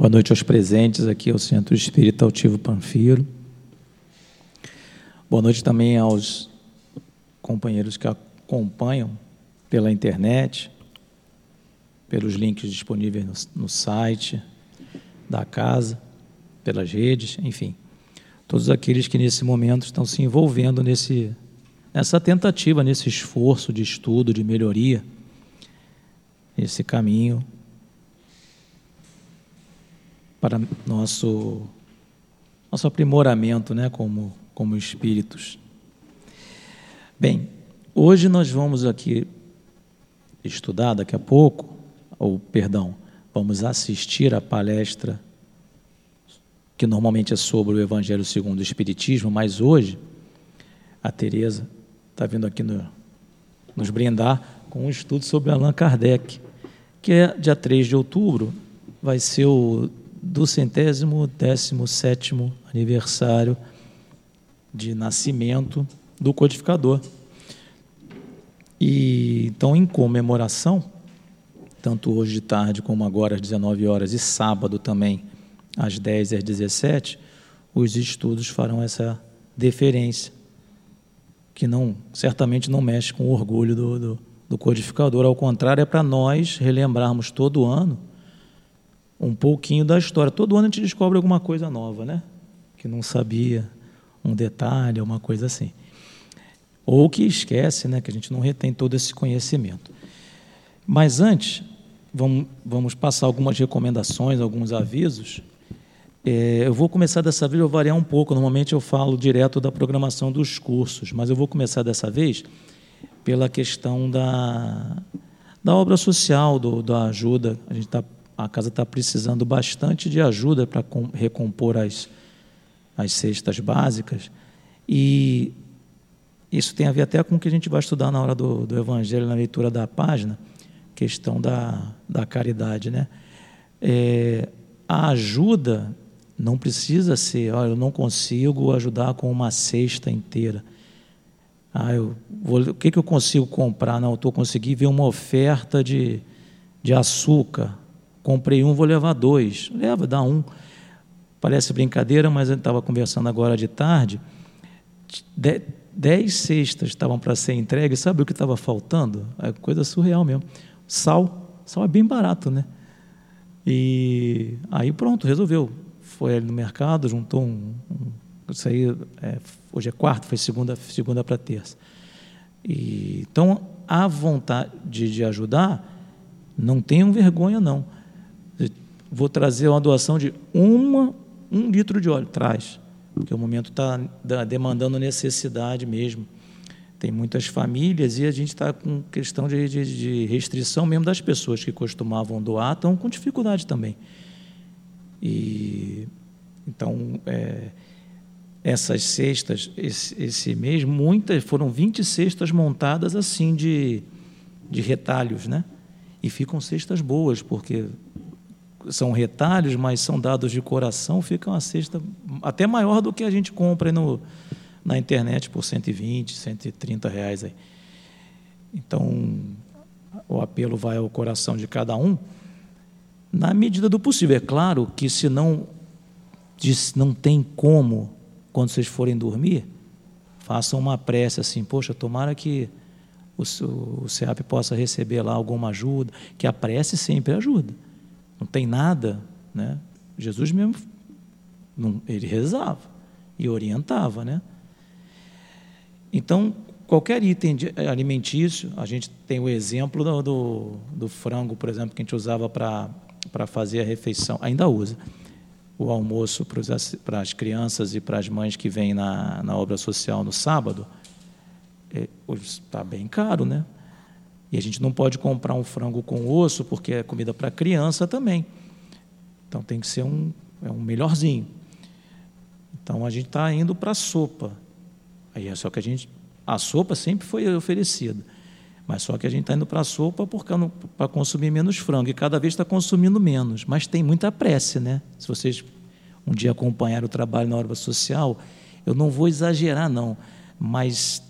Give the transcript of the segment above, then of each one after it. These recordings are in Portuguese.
Boa noite aos presentes aqui ao Centro Espírita Altivo Panfiro. Boa noite também aos companheiros que acompanham pela internet, pelos links disponíveis no, no site da casa, pelas redes, enfim. Todos aqueles que nesse momento estão se envolvendo nesse, nessa tentativa, nesse esforço de estudo, de melhoria, esse caminho para nosso, nosso aprimoramento né, como, como espíritos. Bem, hoje nós vamos aqui estudar daqui a pouco, ou perdão, vamos assistir a palestra que normalmente é sobre o Evangelho segundo o Espiritismo, mas hoje a Tereza está vindo aqui no, nos brindar com um estudo sobre Allan Kardec, que é dia 3 de outubro, vai ser o do centésimo décimo sétimo aniversário de nascimento do codificador. E então, em comemoração, tanto hoje de tarde como agora às 19 horas e sábado também às 10 e às 17, os estudos farão essa deferência, que não certamente não mexe com o orgulho do, do, do codificador, ao contrário, é para nós relembrarmos todo ano um pouquinho da história. Todo ano a gente descobre alguma coisa nova, né? Que não sabia, um detalhe, uma coisa assim. Ou que esquece, né? Que a gente não retém todo esse conhecimento. Mas antes, vamos, vamos passar algumas recomendações, alguns avisos. É, eu vou começar dessa vez, eu vou variar um pouco. Normalmente eu falo direto da programação dos cursos, mas eu vou começar dessa vez pela questão da, da obra social, do, da ajuda. A gente está a casa está precisando bastante de ajuda para recompor as, as cestas básicas. E isso tem a ver até com o que a gente vai estudar na hora do, do Evangelho, na leitura da página, questão da, da caridade. Né? É, a ajuda não precisa ser, olha, eu não consigo ajudar com uma cesta inteira. Ah, eu vou, o que, que eu consigo comprar? Não, eu estou conseguindo ver uma oferta de, de açúcar Comprei um, vou levar dois. Leva, dá um. Parece brincadeira, mas eu estava conversando agora de tarde. dez cestas estavam para ser entregues. Sabe o que estava faltando? É coisa surreal mesmo. Sal. Sal é bem barato, né? E aí pronto, resolveu. Foi ali no mercado, juntou um. um isso aí, é, hoje é quarta, foi segunda, segunda para terça. E, então, a vontade de ajudar, não tenham vergonha, não vou trazer uma doação de uma, um litro de óleo. Traz, porque o momento está demandando necessidade mesmo. Tem muitas famílias e a gente está com questão de, de, de, restrição mesmo das pessoas que costumavam doar, estão com dificuldade também. E então é, essas cestas, esse, esse mês, muitas foram 20 cestas montadas assim de, de retalhos, né? E ficam cestas boas, porque são retalhos, mas são dados de coração, fica uma cesta até maior do que a gente compra no, na internet por 120, 130 reais. Aí. Então, o apelo vai ao coração de cada um, na medida do possível. É claro que se não, não tem como, quando vocês forem dormir, façam uma prece assim, poxa, tomara que o, o CEAP possa receber lá alguma ajuda, que a prece sempre ajuda não tem nada, né? Jesus mesmo, não, ele rezava e orientava, né? Então, qualquer item alimentício, a gente tem o exemplo do, do, do frango, por exemplo, que a gente usava para fazer a refeição, ainda usa. O almoço para as crianças e para as mães que vêm na, na obra social no sábado, está é, bem caro, né? E a gente não pode comprar um frango com osso, porque é comida para criança também. Então tem que ser um, é um melhorzinho. Então a gente está indo para a sopa. Aí é só que a gente. A sopa sempre foi oferecida. Mas só que a gente está indo para a sopa para consumir menos frango. E cada vez está consumindo menos. Mas tem muita prece, né? Se vocês um dia acompanharam o trabalho na obra social, eu não vou exagerar, não. Mas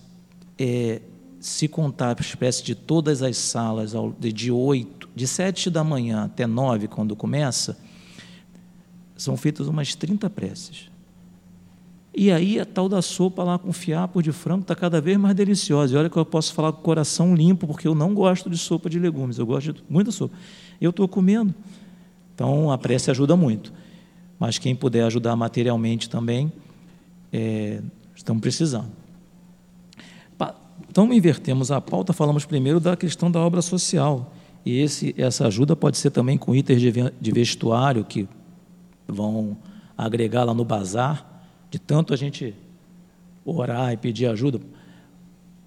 é, se contar a espécie de todas as salas de 8, de 7 da manhã até 9, quando começa, são feitas umas 30 preces. E aí a tal da sopa lá com fiapo de frango está cada vez mais deliciosa. E olha que eu posso falar com o coração limpo, porque eu não gosto de sopa de legumes, eu gosto de muita sopa. Eu estou comendo. Então a prece ajuda muito. Mas quem puder ajudar materialmente também, é, estamos precisando. Então invertemos a pauta, falamos primeiro da questão da obra social. E esse, essa ajuda pode ser também com itens de vestuário que vão agregar lá no bazar de tanto a gente orar e pedir ajuda,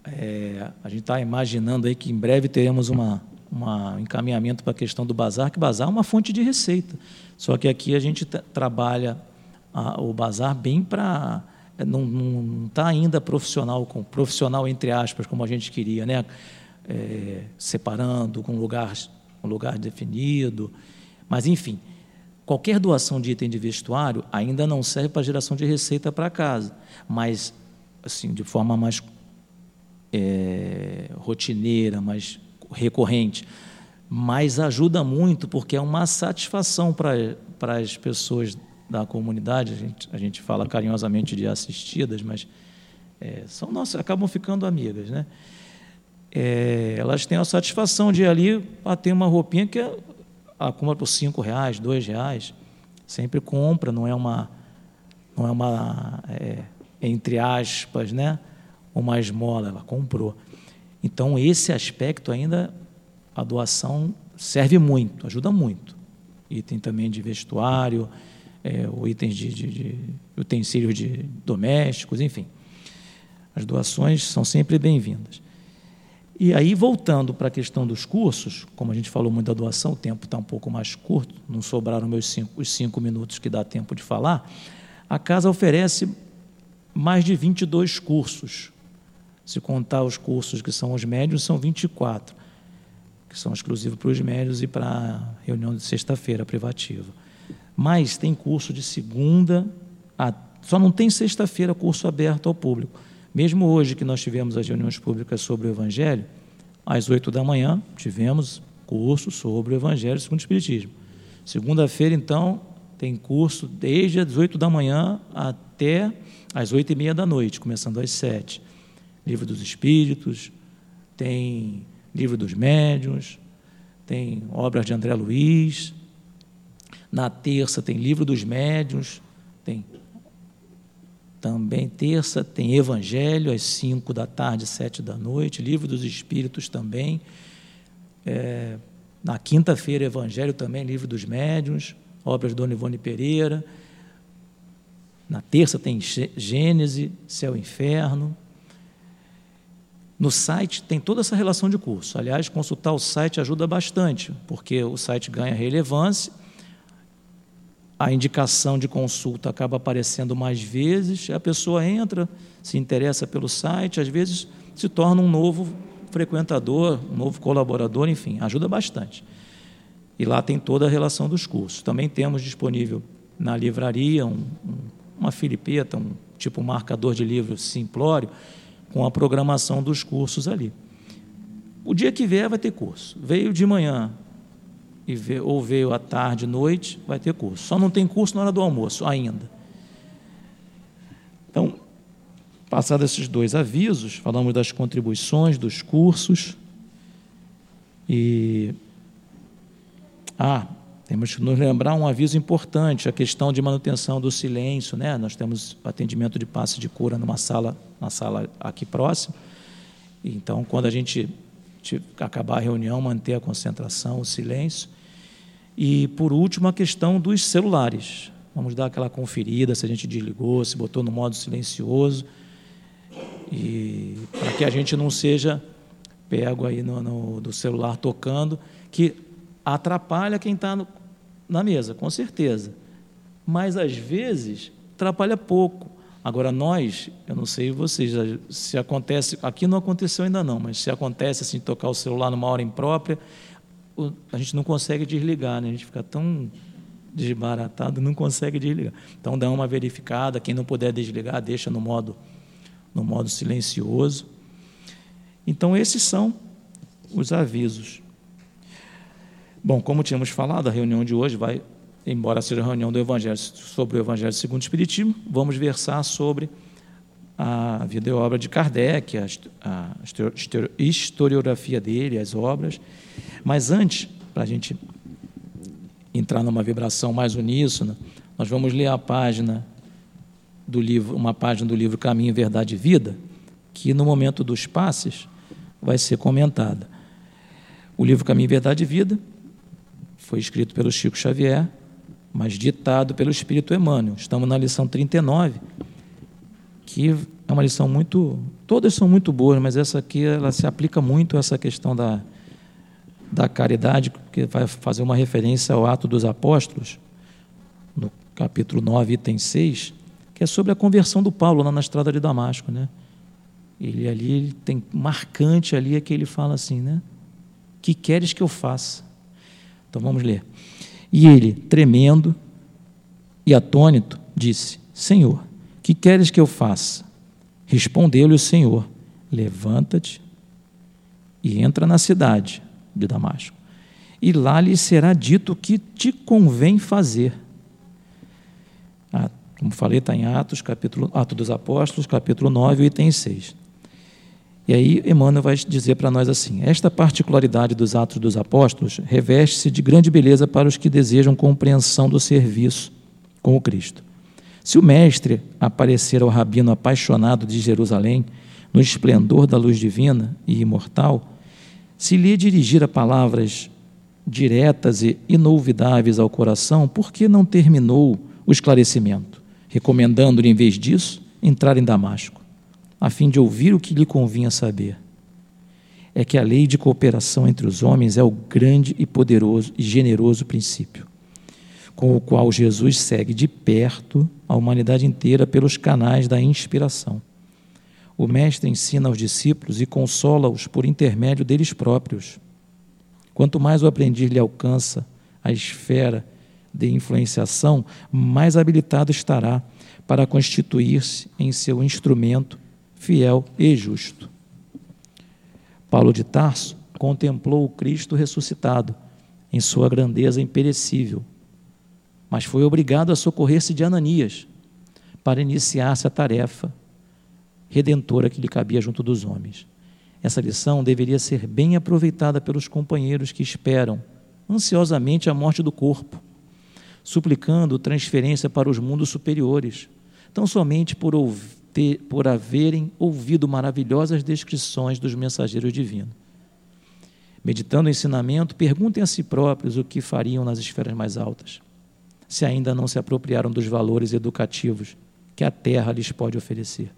é, a gente está imaginando aí que em breve teremos uma, uma encaminhamento para a questão do bazar, que bazar é uma fonte de receita. Só que aqui a gente trabalha a, o bazar bem para não está ainda profissional, com profissional entre aspas, como a gente queria, né? É, separando com lugar, um lugar definido. Mas, enfim, Qualquer doação de item de vestuário ainda não serve para geração de receita para casa, mas assim de forma mais é, rotineira, mais recorrente, mas ajuda muito porque é uma satisfação para as pessoas da comunidade. A gente, a gente fala carinhosamente de assistidas, mas é, são nossas, acabam ficando amigas, né? É, elas têm a satisfação de ir ali ter uma roupinha que é a compra por cinco reais, dois reais, sempre compra, não é uma, não é uma é, entre aspas, né, uma esmola, ela comprou. Então esse aspecto ainda a doação serve muito, ajuda muito. Item também de vestuário, é, ou itens de, de, de utensílios de domésticos, enfim. As doações são sempre bem-vindas. E aí, voltando para a questão dos cursos, como a gente falou muito da doação, o tempo está um pouco mais curto, não sobraram meus cinco, os cinco minutos que dá tempo de falar, a casa oferece mais de 22 cursos. Se contar os cursos que são os médios, são 24, que são exclusivos para os médios e para a reunião de sexta-feira privativa. Mas tem curso de segunda a. Só não tem sexta-feira curso aberto ao público. Mesmo hoje que nós tivemos as reuniões públicas sobre o Evangelho, às oito da manhã tivemos curso sobre o Evangelho segundo o Espiritismo. Segunda-feira, então, tem curso desde as oito da manhã até às oito e meia da noite, começando às sete. Livro dos Espíritos, tem Livro dos Médiuns, tem obras de André Luiz. Na terça tem Livro dos Médiuns, tem também terça tem Evangelho às cinco da tarde, sete da noite, Livro dos Espíritos também. É, na quinta-feira, Evangelho também, Livro dos Médiuns, obras de Dona Ivone Pereira. Na terça tem Gênese, Céu e Inferno. No site tem toda essa relação de curso. Aliás, consultar o site ajuda bastante, porque o site ganha relevância a indicação de consulta acaba aparecendo mais vezes, a pessoa entra, se interessa pelo site, às vezes se torna um novo frequentador, um novo colaborador, enfim, ajuda bastante. E lá tem toda a relação dos cursos. Também temos disponível na livraria um, um, uma filipeta, um tipo marcador de livro simplório, com a programação dos cursos ali. O dia que vier vai ter curso. Veio de manhã, e vê, ou veio à tarde, noite, vai ter curso. Só não tem curso na hora do almoço ainda. Então, passados esses dois avisos, falamos das contribuições, dos cursos. E. Ah, temos que nos lembrar um aviso importante, a questão de manutenção do silêncio, né? Nós temos atendimento de passe de cura numa sala, na sala aqui próximo. Então, quando a gente acabar a reunião, manter a concentração, o silêncio. E, por último, a questão dos celulares. Vamos dar aquela conferida se a gente desligou, se botou no modo silencioso. E para que a gente não seja pego aí no, no do celular tocando, que atrapalha quem está na mesa, com certeza. Mas, às vezes, atrapalha pouco. Agora, nós, eu não sei vocês, se acontece, aqui não aconteceu ainda não, mas se acontece assim, tocar o celular numa hora imprópria, a gente não consegue desligar, né? a gente fica tão desbaratado, não consegue desligar. Então, dá uma verificada, quem não puder desligar, deixa no modo, no modo silencioso. Então, esses são os avisos. Bom, como tínhamos falado, a reunião de hoje vai embora seja a reunião do Evangelho sobre o Evangelho segundo o Espiritismo, vamos versar sobre a vida e obra de Kardec, a, historiografia dele, as obras. Mas antes, para a gente entrar numa vibração mais uníssona, nós vamos ler a página do livro, uma página do livro Caminho, Verdade e Vida, que no momento dos passes vai ser comentada. O livro Caminho, Verdade e Vida foi escrito pelo Chico Xavier, mas ditado pelo Espírito Emmanuel. Estamos na lição 39, é uma lição muito. Todas são muito boas, mas essa aqui ela se aplica muito a essa questão da, da caridade, que vai fazer uma referência ao Ato dos Apóstolos, no capítulo 9, item 6, que é sobre a conversão do Paulo lá na estrada de Damasco. Né? Ele ali ele tem marcante ali é que ele fala assim, né? Que queres que eu faça? Então vamos ler. E ele, tremendo e atônito, disse: Senhor, que queres que eu faça? Respondeu-lhe o Senhor: Levanta-te e entra na cidade de Damasco, e lá lhe será dito o que te convém fazer. Ah, como falei, está em Atos, capítulo, Atos dos Apóstolos, capítulo 9, item 6. E aí Emmanuel vai dizer para nós assim: esta particularidade dos Atos dos Apóstolos reveste-se de grande beleza para os que desejam compreensão do serviço com o Cristo. Se o Mestre aparecer ao rabino apaixonado de Jerusalém, no esplendor da luz divina e imortal, se lhe dirigir palavras diretas e inolvidáveis ao coração, por que não terminou o esclarecimento, recomendando-lhe, em vez disso, entrar em Damasco? a fim de ouvir o que lhe convinha saber. É que a lei de cooperação entre os homens é o grande e poderoso e generoso princípio, com o qual Jesus segue de perto a humanidade inteira pelos canais da inspiração. O Mestre ensina aos discípulos e consola-os por intermédio deles próprios. Quanto mais o aprendiz lhe alcança a esfera de influenciação, mais habilitado estará para constituir-se em seu instrumento fiel e justo. Paulo de Tarso contemplou o Cristo ressuscitado em sua grandeza imperecível, mas foi obrigado a socorrer-se de Ananias para iniciar-se a tarefa redentora que lhe cabia junto dos homens. Essa lição deveria ser bem aproveitada pelos companheiros que esperam ansiosamente a morte do corpo, suplicando transferência para os mundos superiores, tão somente por ter, por haverem ouvido maravilhosas descrições dos mensageiros divinos. Meditando o ensinamento, perguntem a si próprios o que fariam nas esferas mais altas, se ainda não se apropriaram dos valores educativos que a terra lhes pode oferecer.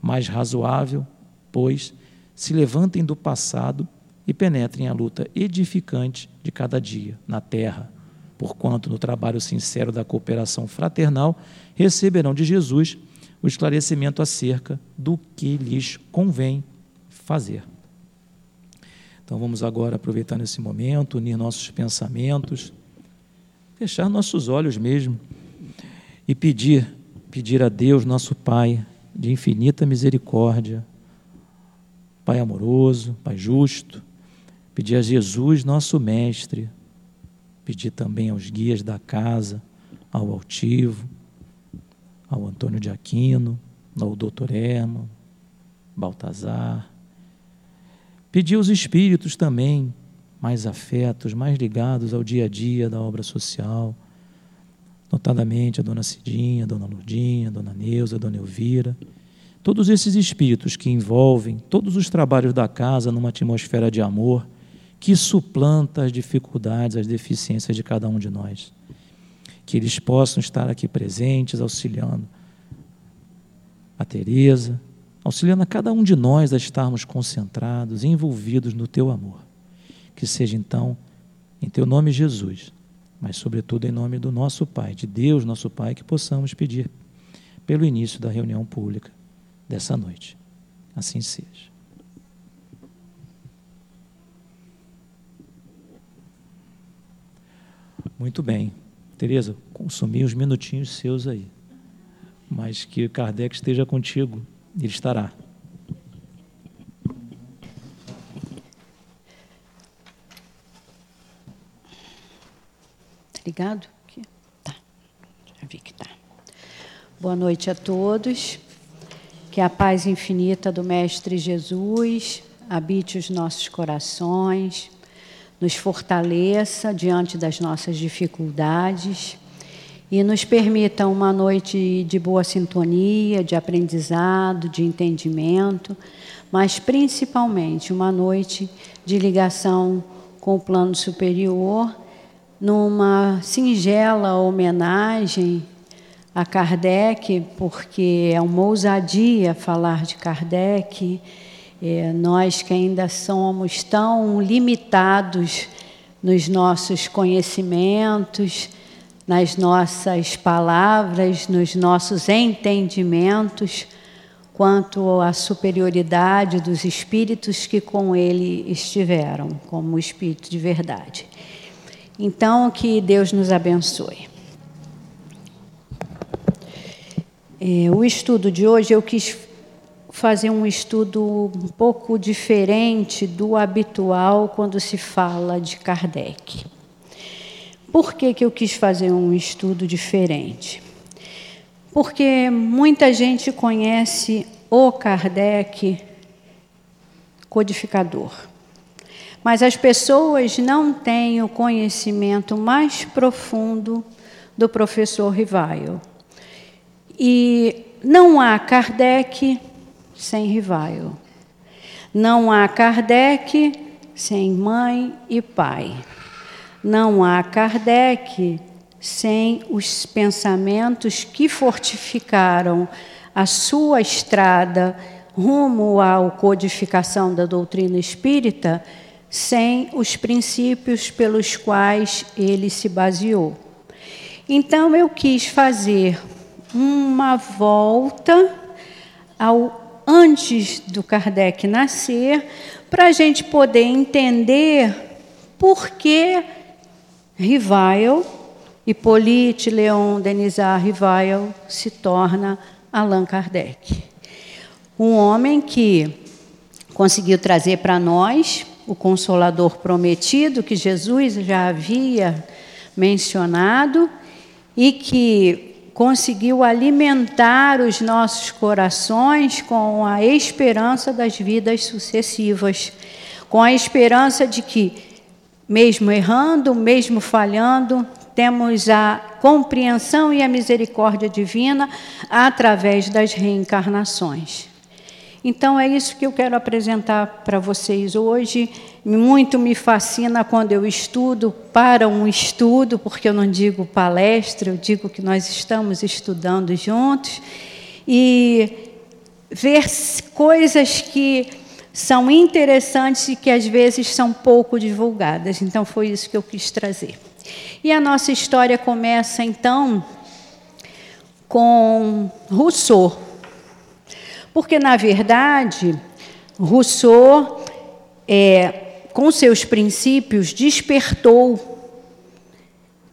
Mais razoável, pois, se levantem do passado e penetrem a luta edificante de cada dia na terra, porquanto no trabalho sincero da cooperação fraternal receberão de Jesus o esclarecimento acerca do que lhes convém fazer. Então vamos agora aproveitar nesse momento, unir nossos pensamentos, fechar nossos olhos mesmo e pedir, pedir a Deus, nosso Pai, de infinita misericórdia, Pai amoroso, Pai justo, pedir a Jesus, nosso Mestre, pedir também aos guias da casa, ao altivo, ao Antônio de Aquino, ao doutor Herman, Baltazar. Pedi aos espíritos também, mais afetos, mais ligados ao dia a dia da obra social, notadamente a dona Cidinha, a dona Lurdinha, a dona Neuza, a dona Elvira, todos esses espíritos que envolvem todos os trabalhos da casa numa atmosfera de amor que suplanta as dificuldades, as deficiências de cada um de nós. Que eles possam estar aqui presentes, auxiliando a Teresa, auxiliando a cada um de nós a estarmos concentrados, envolvidos no teu amor. Que seja então em teu nome Jesus, mas sobretudo em nome do nosso Pai, de Deus, nosso Pai, que possamos pedir pelo início da reunião pública dessa noite. Assim seja. Muito bem. Tereza, consumi uns minutinhos seus aí. Mas que Kardec esteja contigo, ele estará. Ligado? vi que tá. Boa noite a todos. Que a paz infinita do Mestre Jesus habite os nossos corações, nos fortaleça diante das nossas dificuldades e nos permita uma noite de boa sintonia, de aprendizado, de entendimento, mas principalmente uma noite de ligação com o plano superior, numa singela homenagem a Kardec, porque é uma ousadia falar de Kardec é, nós que ainda somos tão limitados nos nossos conhecimentos, nas nossas palavras, nos nossos entendimentos, quanto à superioridade dos espíritos que com ele estiveram, como espírito de verdade. Então, que Deus nos abençoe. É, o estudo de hoje eu quis fazer um estudo um pouco diferente do habitual quando se fala de Kardec. Por que, que eu quis fazer um estudo diferente? Porque muita gente conhece o Kardec codificador. Mas as pessoas não têm o conhecimento mais profundo do professor Rivaio. E não há Kardec sem Rivaio. Não há Kardec sem mãe e pai. Não há Kardec sem os pensamentos que fortificaram a sua estrada rumo à codificação da doutrina espírita, sem os princípios pelos quais ele se baseou. Então eu quis fazer uma volta ao antes do Kardec nascer, para a gente poder entender por que Rivail, Hippolyte Leon Denisard Rivail, se torna Allan Kardec. Um homem que conseguiu trazer para nós o Consolador prometido, que Jesus já havia mencionado, e que conseguiu alimentar os nossos corações com a esperança das vidas sucessivas, com a esperança de que, mesmo errando, mesmo falhando, temos a compreensão e a misericórdia divina através das reencarnações. Então é isso que eu quero apresentar para vocês hoje. Muito me fascina quando eu estudo para um estudo, porque eu não digo palestra, eu digo que nós estamos estudando juntos e ver coisas que são interessantes e que às vezes são pouco divulgadas. Então foi isso que eu quis trazer. E a nossa história começa então com Rousseau. Porque, na verdade, Rousseau, é, com seus princípios, despertou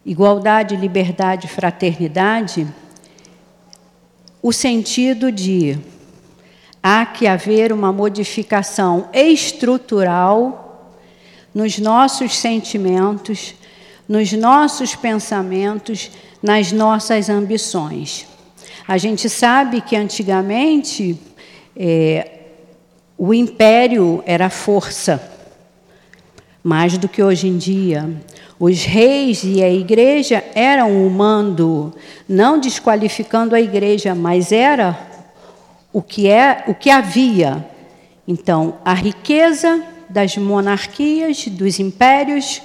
igualdade, liberdade, fraternidade, o sentido de há que haver uma modificação estrutural nos nossos sentimentos, nos nossos pensamentos, nas nossas ambições. A gente sabe que antigamente é, o império era força, mais do que hoje em dia. Os reis e a igreja eram o mando, não desqualificando a igreja, mas era o que é, o que havia. Então, a riqueza das monarquias, dos impérios,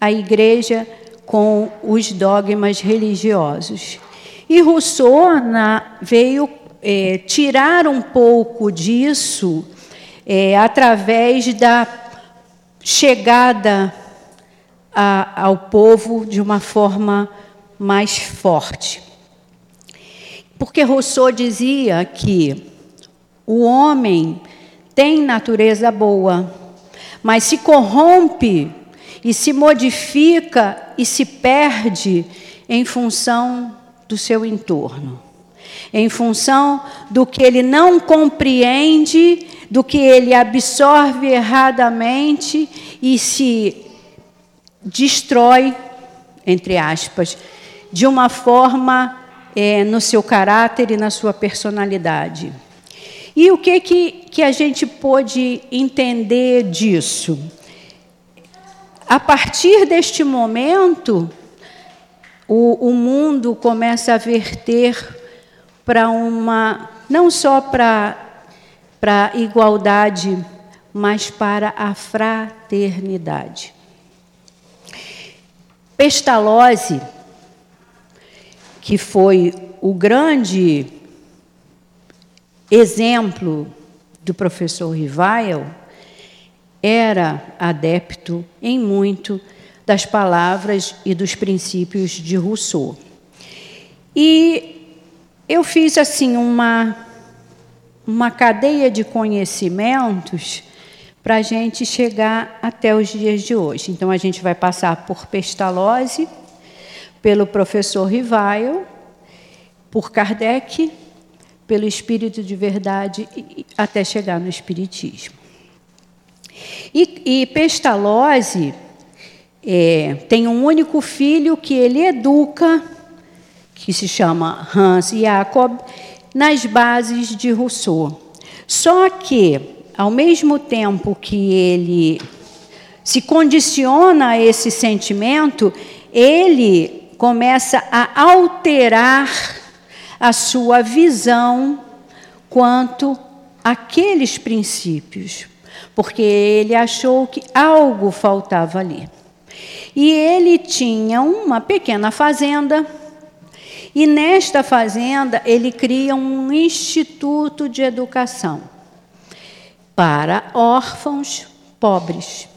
a igreja com os dogmas religiosos. E Rousseau na, veio é, tirar um pouco disso é, através da chegada a, ao povo de uma forma mais forte. Porque Rousseau dizia que o homem tem natureza boa, mas se corrompe e se modifica e se perde em função do seu entorno em função do que ele não compreende, do que ele absorve erradamente e se destrói, entre aspas, de uma forma é, no seu caráter e na sua personalidade. E o que, que, que a gente pôde entender disso? A partir deste momento, o, o mundo começa a verter para uma, não só para para igualdade, mas para a fraternidade. Pestalozzi, que foi o grande exemplo do professor Rivail, era adepto em muito das palavras e dos princípios de Rousseau. E eu fiz assim uma uma cadeia de conhecimentos para a gente chegar até os dias de hoje. Então, a gente vai passar por Pestalozzi, pelo professor Rivail, por Kardec, pelo Espírito de Verdade, até chegar no Espiritismo. E, e Pestalozzi é, tem um único filho que ele educa, que se chama Hans Jacob, nas bases de Rousseau. Só que, ao mesmo tempo que ele se condiciona a esse sentimento, ele começa a alterar a sua visão quanto àqueles princípios, porque ele achou que algo faltava ali. E ele tinha uma pequena fazenda e nesta fazenda, ele cria um instituto de educação para órfãos pobres.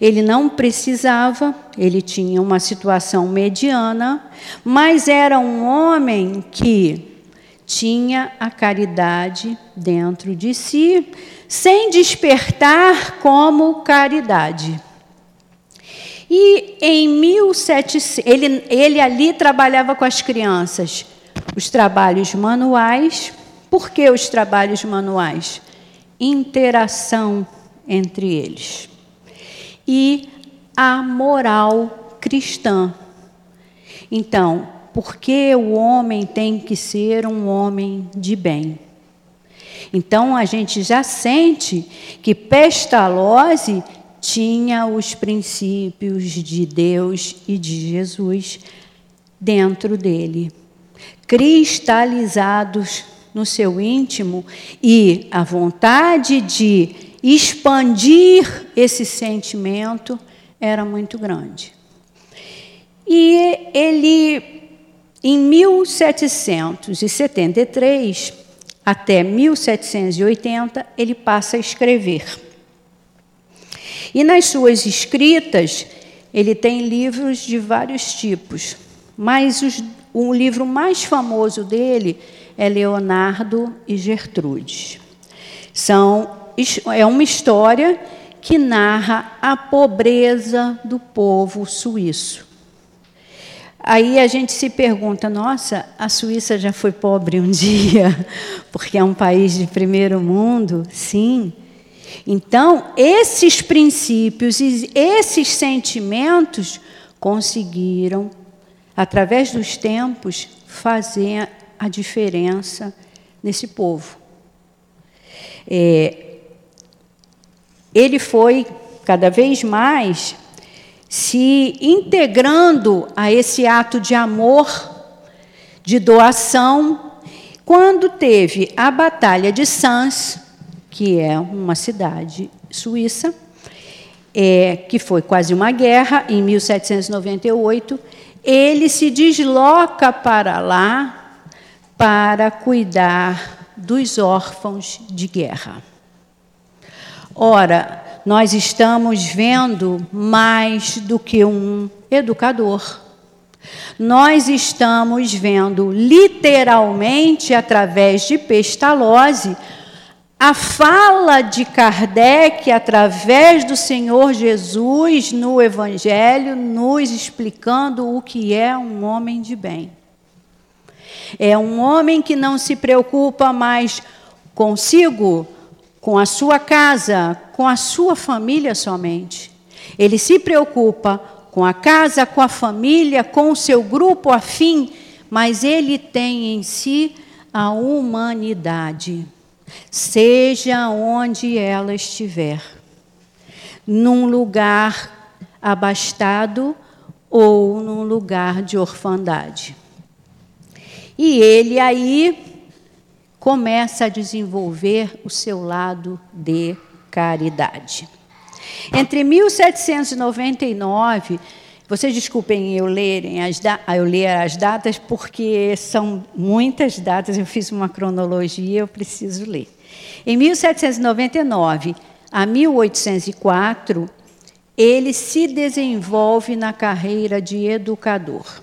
Ele não precisava, ele tinha uma situação mediana, mas era um homem que tinha a caridade dentro de si, sem despertar como caridade. E em 1700, ele, ele ali trabalhava com as crianças os trabalhos manuais. Por que os trabalhos manuais? Interação entre eles. E a moral cristã. Então, por que o homem tem que ser um homem de bem? Então a gente já sente que Pestalozzi tinha os princípios de Deus e de Jesus dentro dele, cristalizados no seu íntimo e a vontade de expandir esse sentimento era muito grande. E ele, em 1773 até 1780, ele passa a escrever. E nas suas escritas, ele tem livros de vários tipos, mas os, o livro mais famoso dele é Leonardo e Gertrude. São, é uma história que narra a pobreza do povo suíço. Aí a gente se pergunta: nossa, a Suíça já foi pobre um dia, porque é um país de primeiro mundo? Sim. Então, esses princípios e esses sentimentos conseguiram, através dos tempos, fazer a diferença nesse povo. É, ele foi cada vez mais se integrando a esse ato de amor, de doação, quando teve a Batalha de Sens, que é uma cidade suíça, é, que foi quase uma guerra, em 1798, ele se desloca para lá para cuidar dos órfãos de guerra. Ora, nós estamos vendo mais do que um educador. Nós estamos vendo literalmente através de Pestalozzi a fala de Kardec, através do Senhor Jesus no Evangelho, nos explicando o que é um homem de bem. É um homem que não se preocupa mais consigo, com a sua casa, com a sua família somente. Ele se preocupa com a casa, com a família, com o seu grupo afim, mas ele tem em si a humanidade, seja onde ela estiver, num lugar abastado ou num lugar de orfandade. E ele aí começa a desenvolver o seu lado de caridade. Entre 1799, vocês desculpem eu lerem as eu ler as datas porque são muitas datas, eu fiz uma cronologia, eu preciso ler. Em 1799 a 1804, ele se desenvolve na carreira de educador.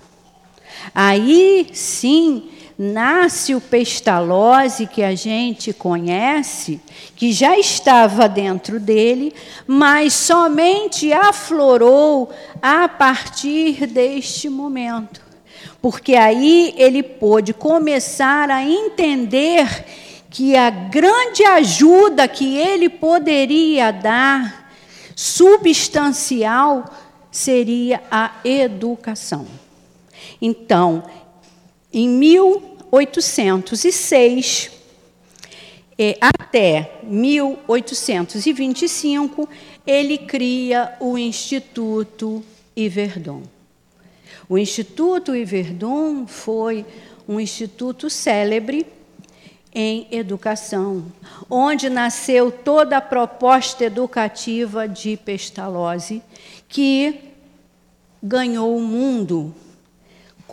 Aí sim nasce o pestalose que a gente conhece, que já estava dentro dele, mas somente aflorou a partir deste momento. Porque aí ele pôde começar a entender que a grande ajuda que ele poderia dar, substancial, seria a educação. Então, em 1806 eh, até 1825, ele cria o Instituto Iverdon. O Instituto Iverdon foi um instituto célebre em educação, onde nasceu toda a proposta educativa de Pestalozzi, que ganhou o mundo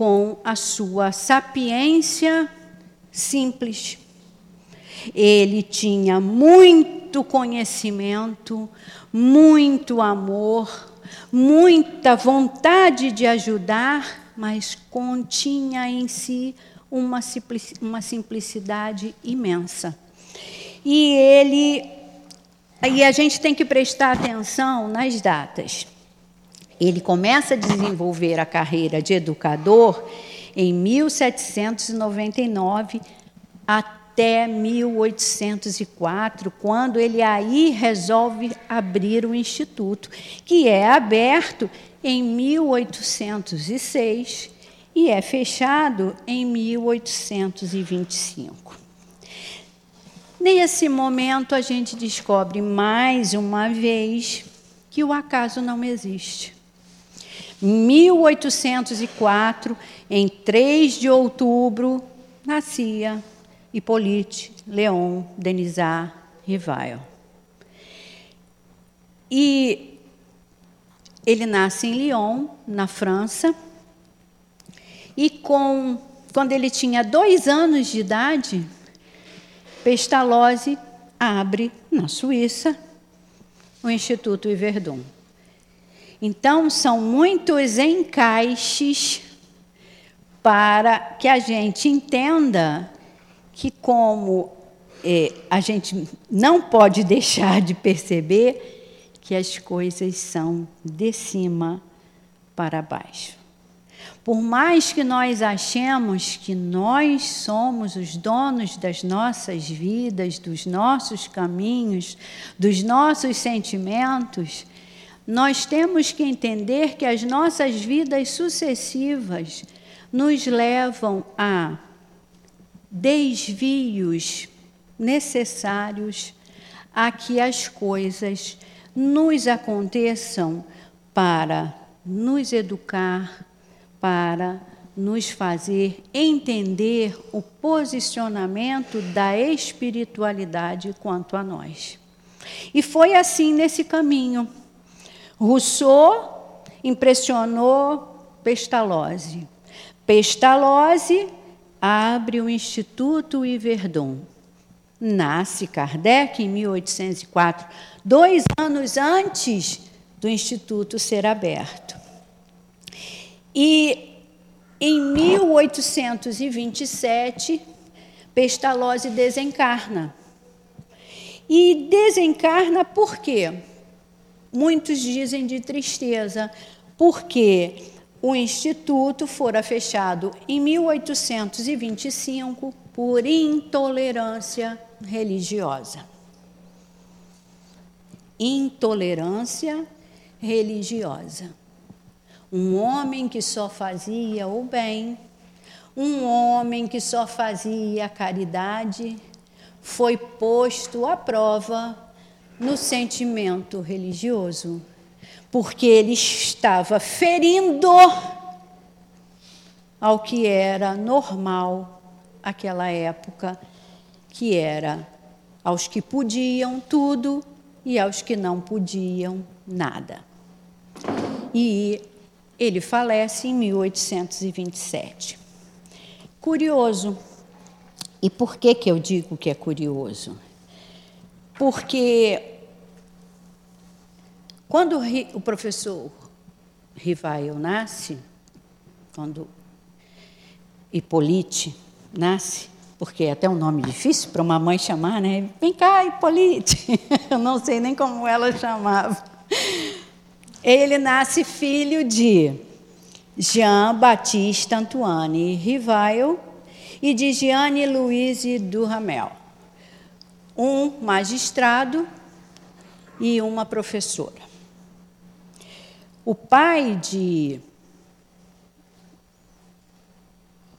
com a sua sapiência simples. Ele tinha muito conhecimento, muito amor, muita vontade de ajudar, mas continha em si uma simplicidade imensa. E ele e a gente tem que prestar atenção nas datas. Ele começa a desenvolver a carreira de educador em 1799 até 1804, quando ele aí resolve abrir o instituto, que é aberto em 1806 e é fechado em 1825. Nesse momento, a gente descobre mais uma vez que o acaso não existe. 1804, em 3 de outubro, nascia Hippolyte Leon Denisard Rivail. E ele nasce em Lyon, na França, e com, quando ele tinha dois anos de idade, Pestalozzi abre, na Suíça, o Instituto Iverdon. Então, são muitos encaixes para que a gente entenda que, como é, a gente não pode deixar de perceber que as coisas são de cima para baixo. Por mais que nós achemos que nós somos os donos das nossas vidas, dos nossos caminhos, dos nossos sentimentos, nós temos que entender que as nossas vidas sucessivas nos levam a desvios necessários a que as coisas nos aconteçam para nos educar, para nos fazer entender o posicionamento da espiritualidade quanto a nós. E foi assim nesse caminho. Rousseau impressionou Pestalozzi. Pestalozzi abre o Instituto Yverdon. Nasce Kardec em 1804, dois anos antes do Instituto ser aberto. E em 1827, Pestalozzi desencarna. E desencarna por quê? Muitos dizem de tristeza, porque o instituto fora fechado em 1825 por intolerância religiosa. Intolerância religiosa. Um homem que só fazia o bem, um homem que só fazia caridade, foi posto à prova no sentimento religioso, porque ele estava ferindo ao que era normal aquela época, que era aos que podiam tudo e aos que não podiam nada. E ele falece em 1827. Curioso. E por que, que eu digo que é curioso? Porque quando o professor Rivaio nasce, quando Hipólite nasce, porque é até um nome difícil para uma mãe chamar, né? Vem cá, Hipólite. Eu não sei nem como ela chamava. Ele nasce filho de Jean Baptiste Antoine Rivail e de Jeanne Louise Duhamel, um magistrado e uma professora. O pai de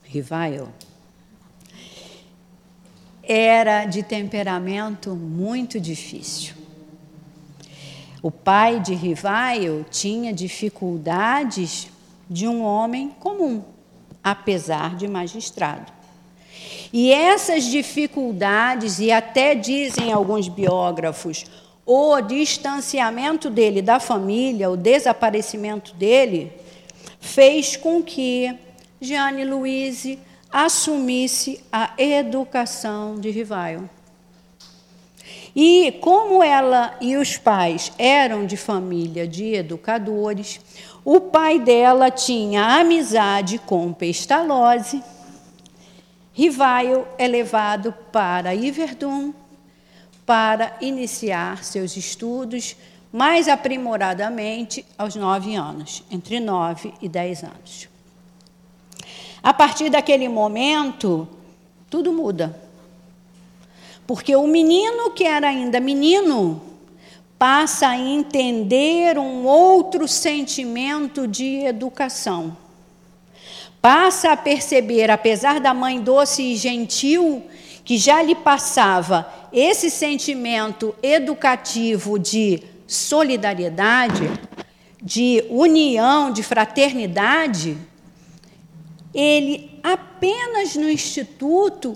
Rivail era de temperamento muito difícil. O pai de Rivaio tinha dificuldades de um homem comum, apesar de magistrado. E essas dificuldades, e até dizem alguns biógrafos, o distanciamento dele da família, o desaparecimento dele, fez com que Jeanne Louise assumisse a educação de Rivaio. E como ela e os pais eram de família de educadores, o pai dela tinha amizade com Pestalozzi. Rivaio é levado para Iverdun para iniciar seus estudos mais aprimoradamente aos nove anos, entre nove e dez anos. A partir daquele momento, tudo muda. Porque o menino que era ainda menino passa a entender um outro sentimento de educação. Passa a perceber, apesar da mãe doce e gentil, que já lhe passava esse sentimento educativo de solidariedade, de união, de fraternidade, ele apenas no instituto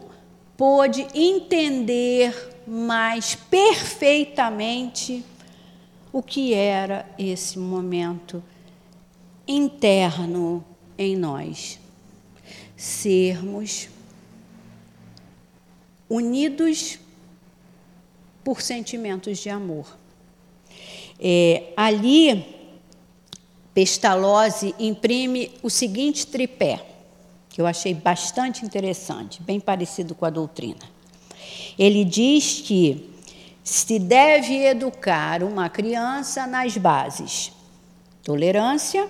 pôde entender mais perfeitamente o que era esse momento interno em nós. Sermos unidos por sentimentos de amor. É, ali, Pestalozzi imprime o seguinte tripé que eu achei bastante interessante, bem parecido com a doutrina. Ele diz que se deve educar uma criança nas bases tolerância,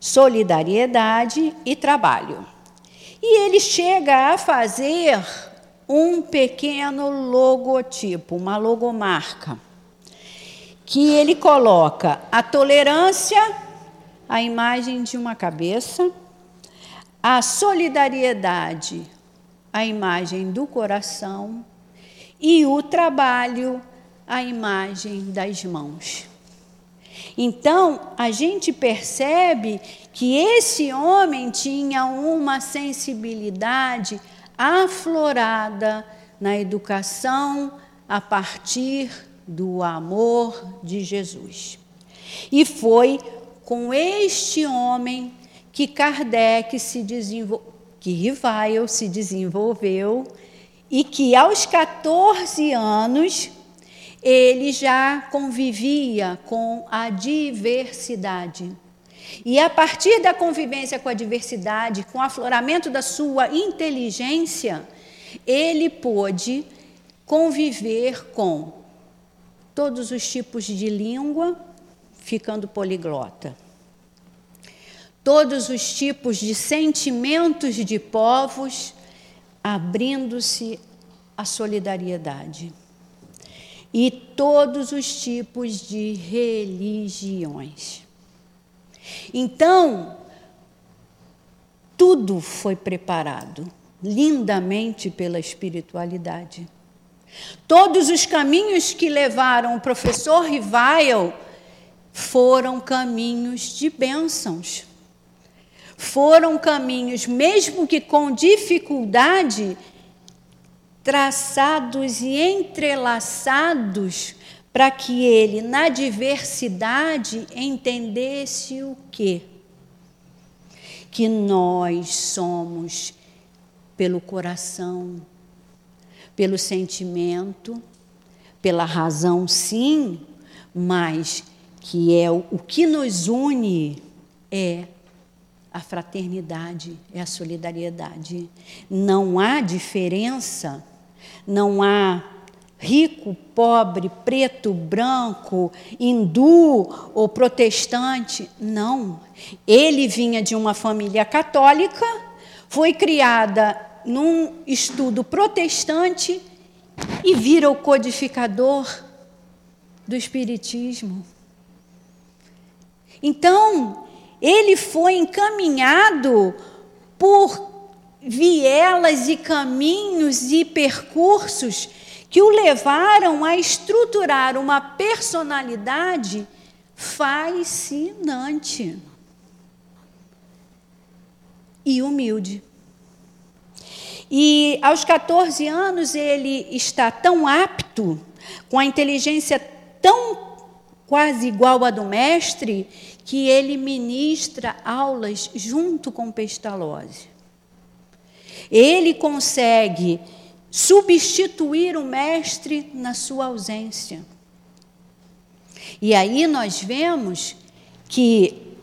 solidariedade e trabalho. E ele chega a fazer um pequeno logotipo, uma logomarca, que ele coloca a tolerância, a imagem de uma cabeça, a solidariedade, a imagem do coração, e o trabalho, a imagem das mãos. Então, a gente percebe que esse homem tinha uma sensibilidade aflorada na educação a partir do amor de Jesus. E foi com este homem que Kardec se desenvolveu, que Rivail se desenvolveu e que aos 14 anos ele já convivia com a diversidade. E a partir da convivência com a diversidade, com o afloramento da sua inteligência, ele pôde conviver com todos os tipos de língua, ficando poliglota todos os tipos de sentimentos de povos, abrindo-se à solidariedade. E todos os tipos de religiões. Então, tudo foi preparado lindamente pela espiritualidade. Todos os caminhos que levaram o professor Rivail foram caminhos de bênçãos. Foram caminhos, mesmo que com dificuldade, traçados e entrelaçados para que ele, na diversidade, entendesse o quê? Que nós somos pelo coração, pelo sentimento, pela razão, sim, mas que é o, o que nos une é a fraternidade, é a solidariedade. Não há diferença, não há rico, pobre, preto, branco, hindu ou protestante. Não. Ele vinha de uma família católica, foi criada num estudo protestante e vira o codificador do Espiritismo. Então, ele foi encaminhado por vielas e caminhos e percursos que o levaram a estruturar uma personalidade fascinante e humilde. E aos 14 anos ele está tão apto, com a inteligência tão quase igual à do mestre, que ele ministra aulas junto com Pestalozzi. Ele consegue substituir o mestre na sua ausência. E aí nós vemos que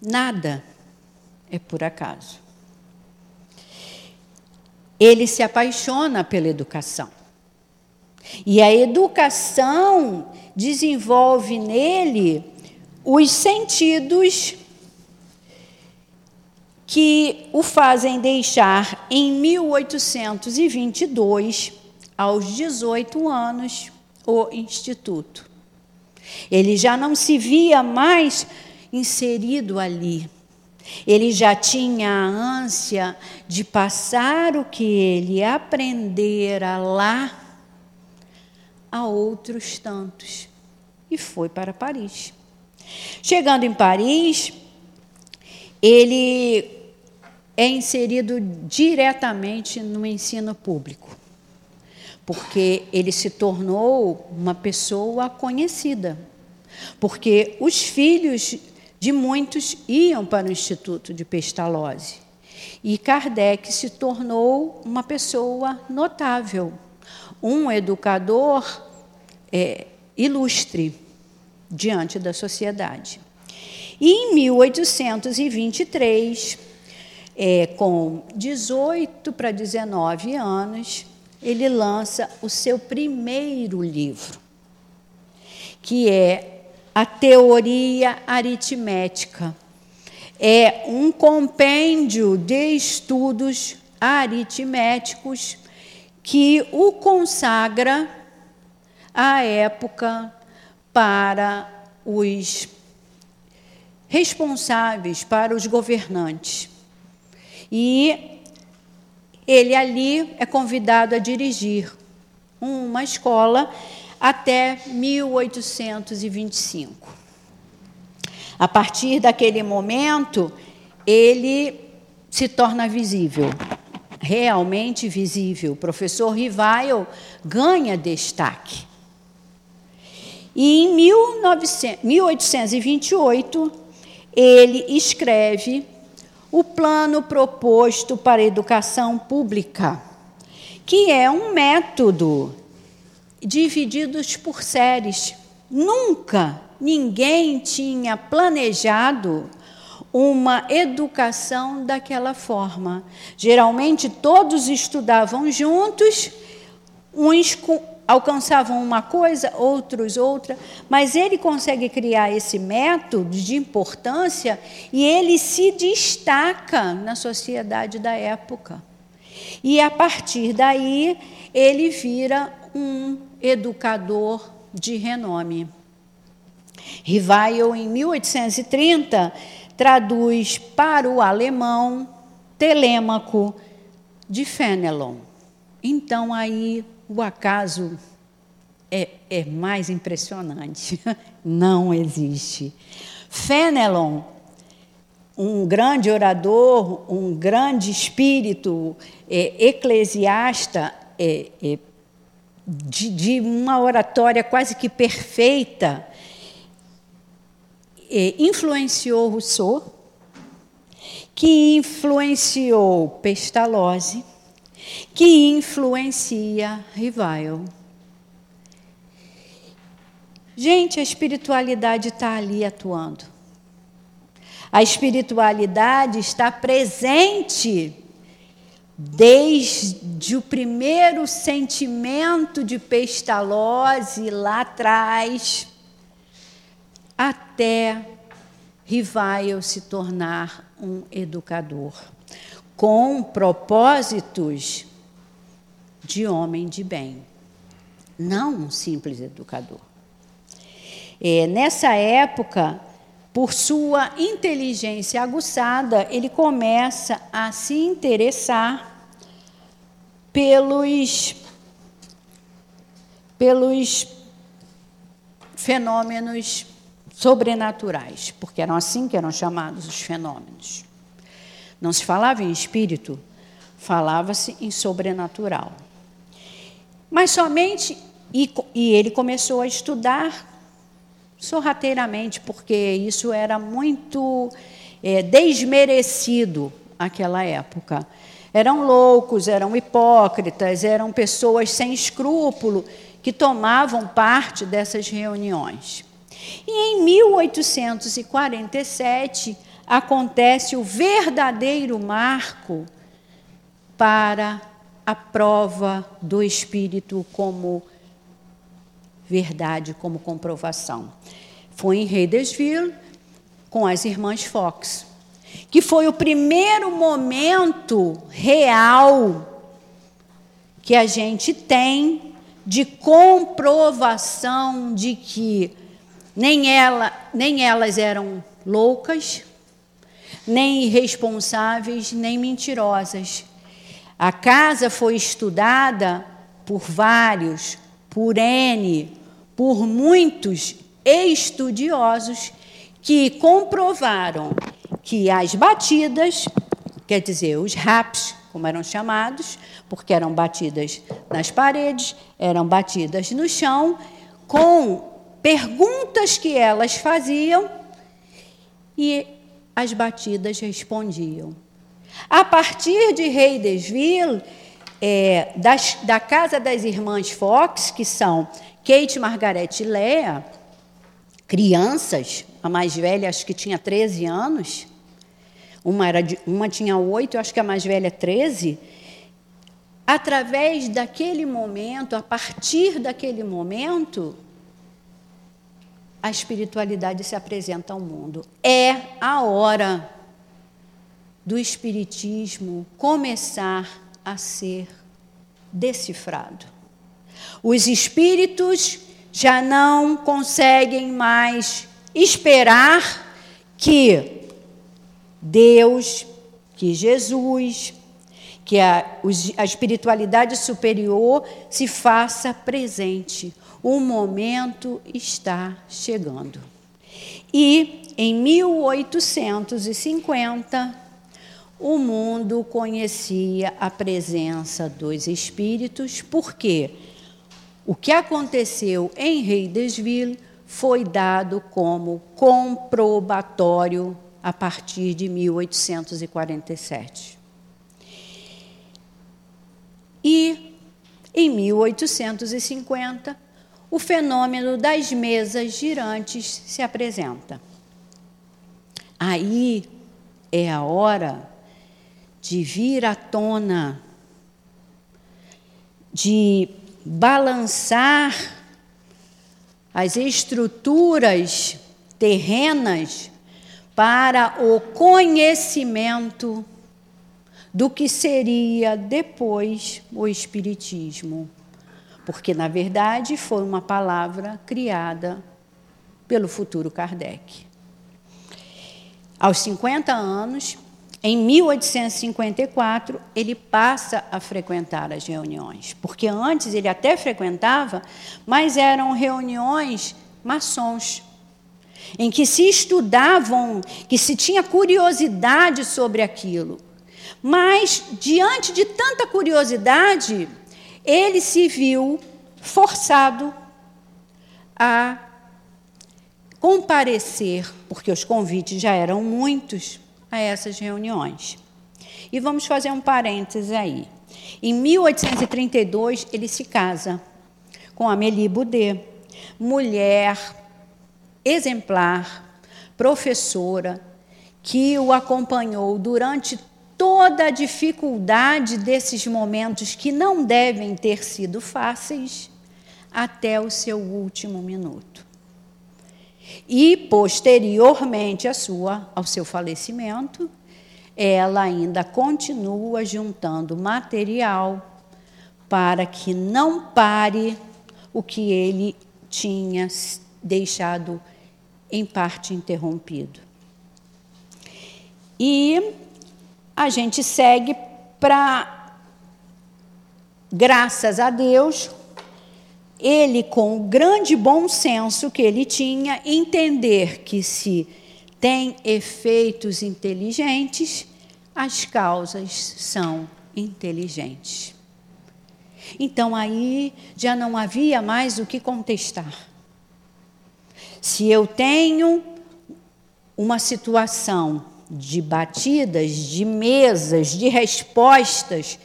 nada é por acaso. Ele se apaixona pela educação. E a educação desenvolve nele os sentidos que o fazem deixar em 1822, aos 18 anos, o instituto. Ele já não se via mais inserido ali. Ele já tinha a ânsia de passar o que ele aprendera lá a outros tantos. E foi para Paris. Chegando em Paris, ele é inserido diretamente no ensino público, porque ele se tornou uma pessoa conhecida, porque os filhos de muitos iam para o Instituto de Pestalozzi. E Kardec se tornou uma pessoa notável, um educador é, ilustre diante da sociedade. E em 1823, é, com 18 para 19 anos, ele lança o seu primeiro livro, que é a teoria aritmética. É um compêndio de estudos aritméticos que o consagra à época para os responsáveis, para os governantes. E ele ali é convidado a dirigir uma escola até 1825. A partir daquele momento, ele se torna visível, realmente visível. O professor Rivail ganha destaque. E em 1900, 1828, ele escreve o plano proposto para a educação pública, que é um método divididos por séries. Nunca ninguém tinha planejado uma educação daquela forma. Geralmente todos estudavam juntos, uns alcançavam uma coisa, outros outra, mas ele consegue criar esse método de importância e ele se destaca na sociedade da época. E a partir daí ele vira um educador de renome. Rivail, em 1830, traduz para o alemão Telêmaco de Fenelon. Então, aí o acaso é, é mais impressionante. Não existe. Fenelon, um grande orador, um grande espírito é, eclesiasta, é, é, de, de, uma oratória quase que perfeita, é, influenciou Rousseau, que influenciou Pestalozzi, que influencia Rivail. Gente, a espiritualidade está ali atuando. A espiritualidade está presente desde o primeiro sentimento de Pestalozzi lá atrás até Rivail se tornar um educador com propósitos de homem de bem, não um simples educador. É, nessa época, por sua inteligência aguçada, ele começa a se interessar pelos, pelos fenômenos sobrenaturais, porque eram assim que eram chamados os fenômenos. Não se falava em espírito, falava-se em sobrenatural. Mas somente, e, e ele começou a estudar sorrateiramente, porque isso era muito é, desmerecido naquela época. Eram loucos, eram hipócritas, eram pessoas sem escrúpulo que tomavam parte dessas reuniões. E em 1847 acontece o verdadeiro marco para a prova do Espírito como verdade como comprovação. Foi em Heydersville, com as irmãs Fox, que foi o primeiro momento real que a gente tem de comprovação de que nem, ela, nem elas eram loucas, nem irresponsáveis, nem mentirosas. A casa foi estudada por vários, por N, por muitos estudiosos que comprovaram que as batidas, quer dizer, os raps, como eram chamados, porque eram batidas nas paredes, eram batidas no chão, com perguntas que elas faziam e as batidas respondiam. A partir de Reidesville, é, das, da casa das irmãs Fox, que são Kate, Margaret e Lea, crianças, a mais velha acho que tinha 13 anos, uma, era de, uma tinha 8, acho que a mais velha 13, através daquele momento, a partir daquele momento, a espiritualidade se apresenta ao mundo. É a hora do espiritismo começar a ser decifrado. Os espíritos já não conseguem mais esperar que Deus, que Jesus, que a, a espiritualidade superior se faça presente. O momento está chegando. E em 1850, o mundo conhecia a presença dos espíritos, porque o que aconteceu em Reidesville foi dado como comprobatório a partir de 1847. E em 1850, o fenômeno das mesas girantes se apresenta. Aí é a hora de vir à tona, de balançar as estruturas terrenas para o conhecimento do que seria depois o Espiritismo. Porque, na verdade, foi uma palavra criada pelo futuro Kardec. Aos 50 anos, em 1854, ele passa a frequentar as reuniões, porque antes ele até frequentava, mas eram reuniões maçons, em que se estudavam, que se tinha curiosidade sobre aquilo. Mas, diante de tanta curiosidade, ele se viu forçado a comparecer, porque os convites já eram muitos, a essas reuniões. E vamos fazer um parênteses aí. Em 1832, ele se casa com Amélie Boudet, mulher exemplar, professora, que o acompanhou durante toda a dificuldade desses momentos que não devem ter sido fáceis até o seu último minuto. E posteriormente a sua, ao seu falecimento, ela ainda continua juntando material para que não pare o que ele tinha deixado em parte interrompido. E a gente segue para, graças a Deus, ele, com o grande bom senso que ele tinha, entender que se tem efeitos inteligentes, as causas são inteligentes. Então aí já não havia mais o que contestar. Se eu tenho uma situação de batidas, de mesas, de respostas,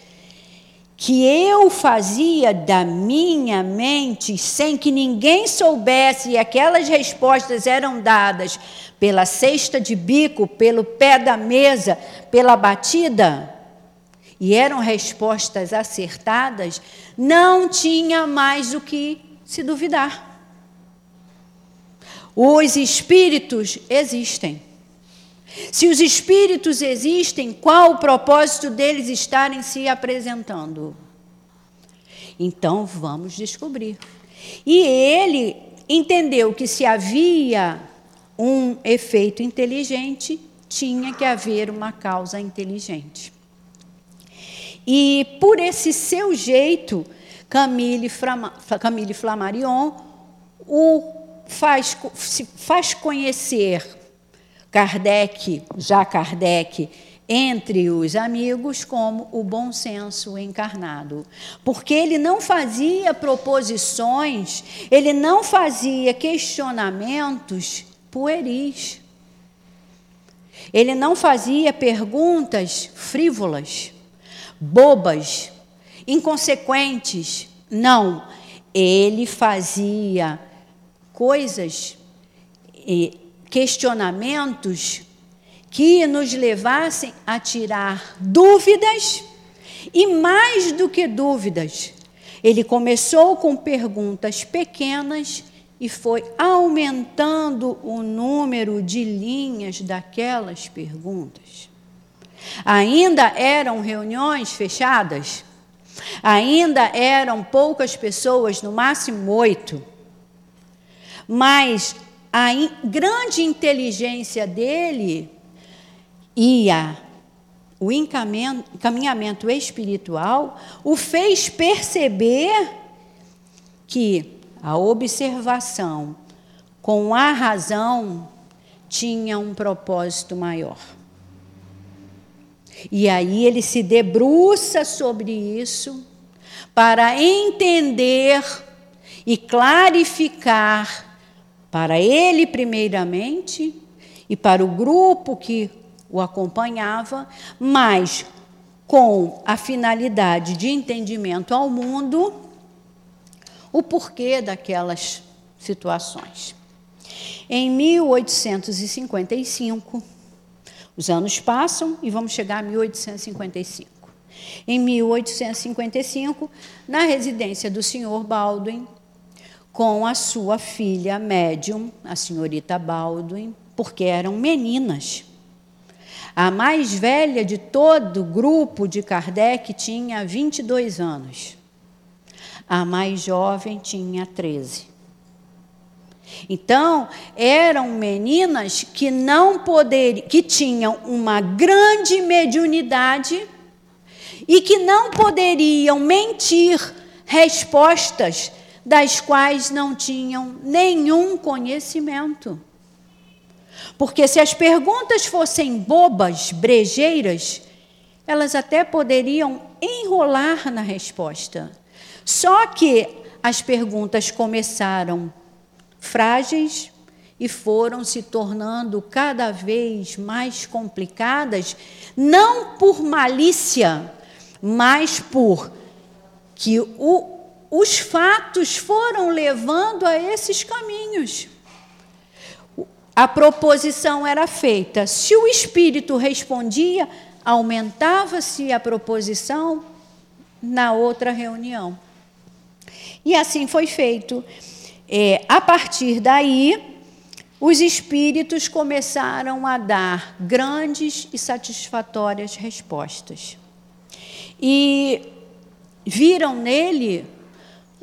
que eu fazia da minha mente sem que ninguém soubesse, e aquelas respostas eram dadas pela cesta de bico, pelo pé da mesa, pela batida, e eram respostas acertadas, não tinha mais o que se duvidar. Os espíritos existem. Se os espíritos existem, qual o propósito deles estarem se apresentando? Então vamos descobrir. E ele entendeu que se havia um efeito inteligente, tinha que haver uma causa inteligente. E por esse seu jeito, Camille, Camille Flammarion o faz, faz conhecer Kardec, já Kardec, entre os amigos como o bom senso encarnado. Porque ele não fazia proposições, ele não fazia questionamentos pueris. Ele não fazia perguntas frívolas, bobas, inconsequentes. Não. Ele fazia coisas e questionamentos que nos levassem a tirar dúvidas e mais do que dúvidas. Ele começou com perguntas pequenas e foi aumentando o número de linhas daquelas perguntas. Ainda eram reuniões fechadas, ainda eram poucas pessoas, no máximo oito. Mas a grande inteligência dele e a, o encaminhamento espiritual o fez perceber que a observação com a razão tinha um propósito maior. E aí ele se debruça sobre isso para entender e clarificar para ele, primeiramente, e para o grupo que o acompanhava, mas com a finalidade de entendimento ao mundo, o porquê daquelas situações. Em 1855, os anos passam e vamos chegar a 1855. Em 1855, na residência do senhor Baldwin, com a sua filha médium, a senhorita Baldwin, porque eram meninas. A mais velha de todo o grupo de Kardec tinha 22 anos. A mais jovem tinha 13. Então, eram meninas que não poderiam, que tinham uma grande mediunidade e que não poderiam mentir respostas das quais não tinham nenhum conhecimento. Porque se as perguntas fossem bobas, brejeiras, elas até poderiam enrolar na resposta. Só que as perguntas começaram frágeis e foram se tornando cada vez mais complicadas, não por malícia, mas por que o, os fatos foram levando a esses caminhos. A proposição era feita. Se o espírito respondia, aumentava-se a proposição na outra reunião. E assim foi feito. É, a partir daí, os espíritos começaram a dar grandes e satisfatórias respostas. E viram nele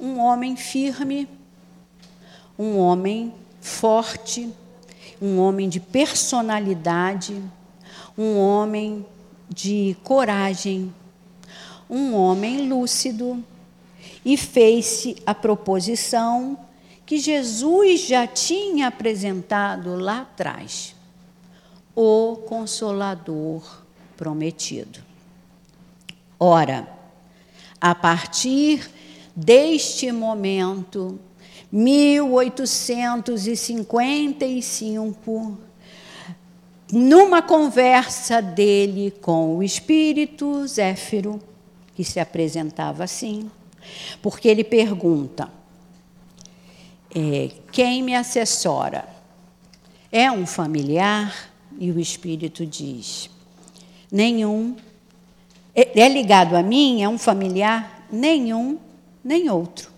um homem firme, um homem forte, um homem de personalidade, um homem de coragem, um homem lúcido, e fez-se a proposição que Jesus já tinha apresentado lá atrás: o Consolador prometido. Ora, a partir deste momento, 1855, numa conversa dele com o espírito Zéfiro, que se apresentava assim, porque ele pergunta: é, quem me assessora? É um familiar? E o espírito diz: nenhum. É, é ligado a mim? É um familiar? Nenhum, nem outro.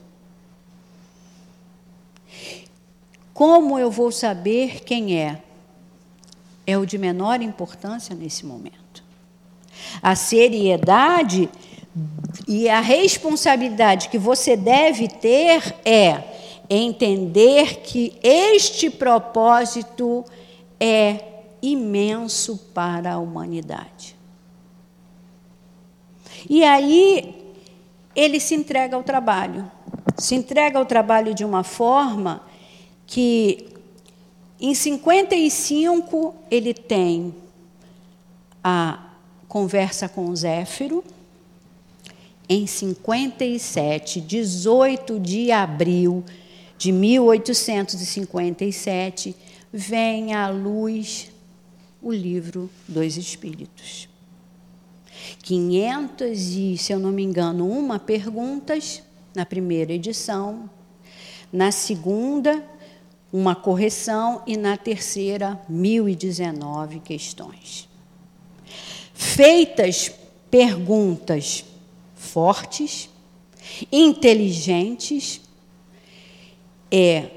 Como eu vou saber quem é? É o de menor importância nesse momento. A seriedade e a responsabilidade que você deve ter é entender que este propósito é imenso para a humanidade. E aí ele se entrega ao trabalho. Se entrega ao trabalho de uma forma que em 55 ele tem a conversa com Zéfiro, em 57, 18 de abril de 1857, vem à luz o livro dos Espíritos. 500 e, se eu não me engano, uma perguntas na primeira edição, na segunda, uma correção e na terceira, 1019 questões. Feitas perguntas fortes, inteligentes, é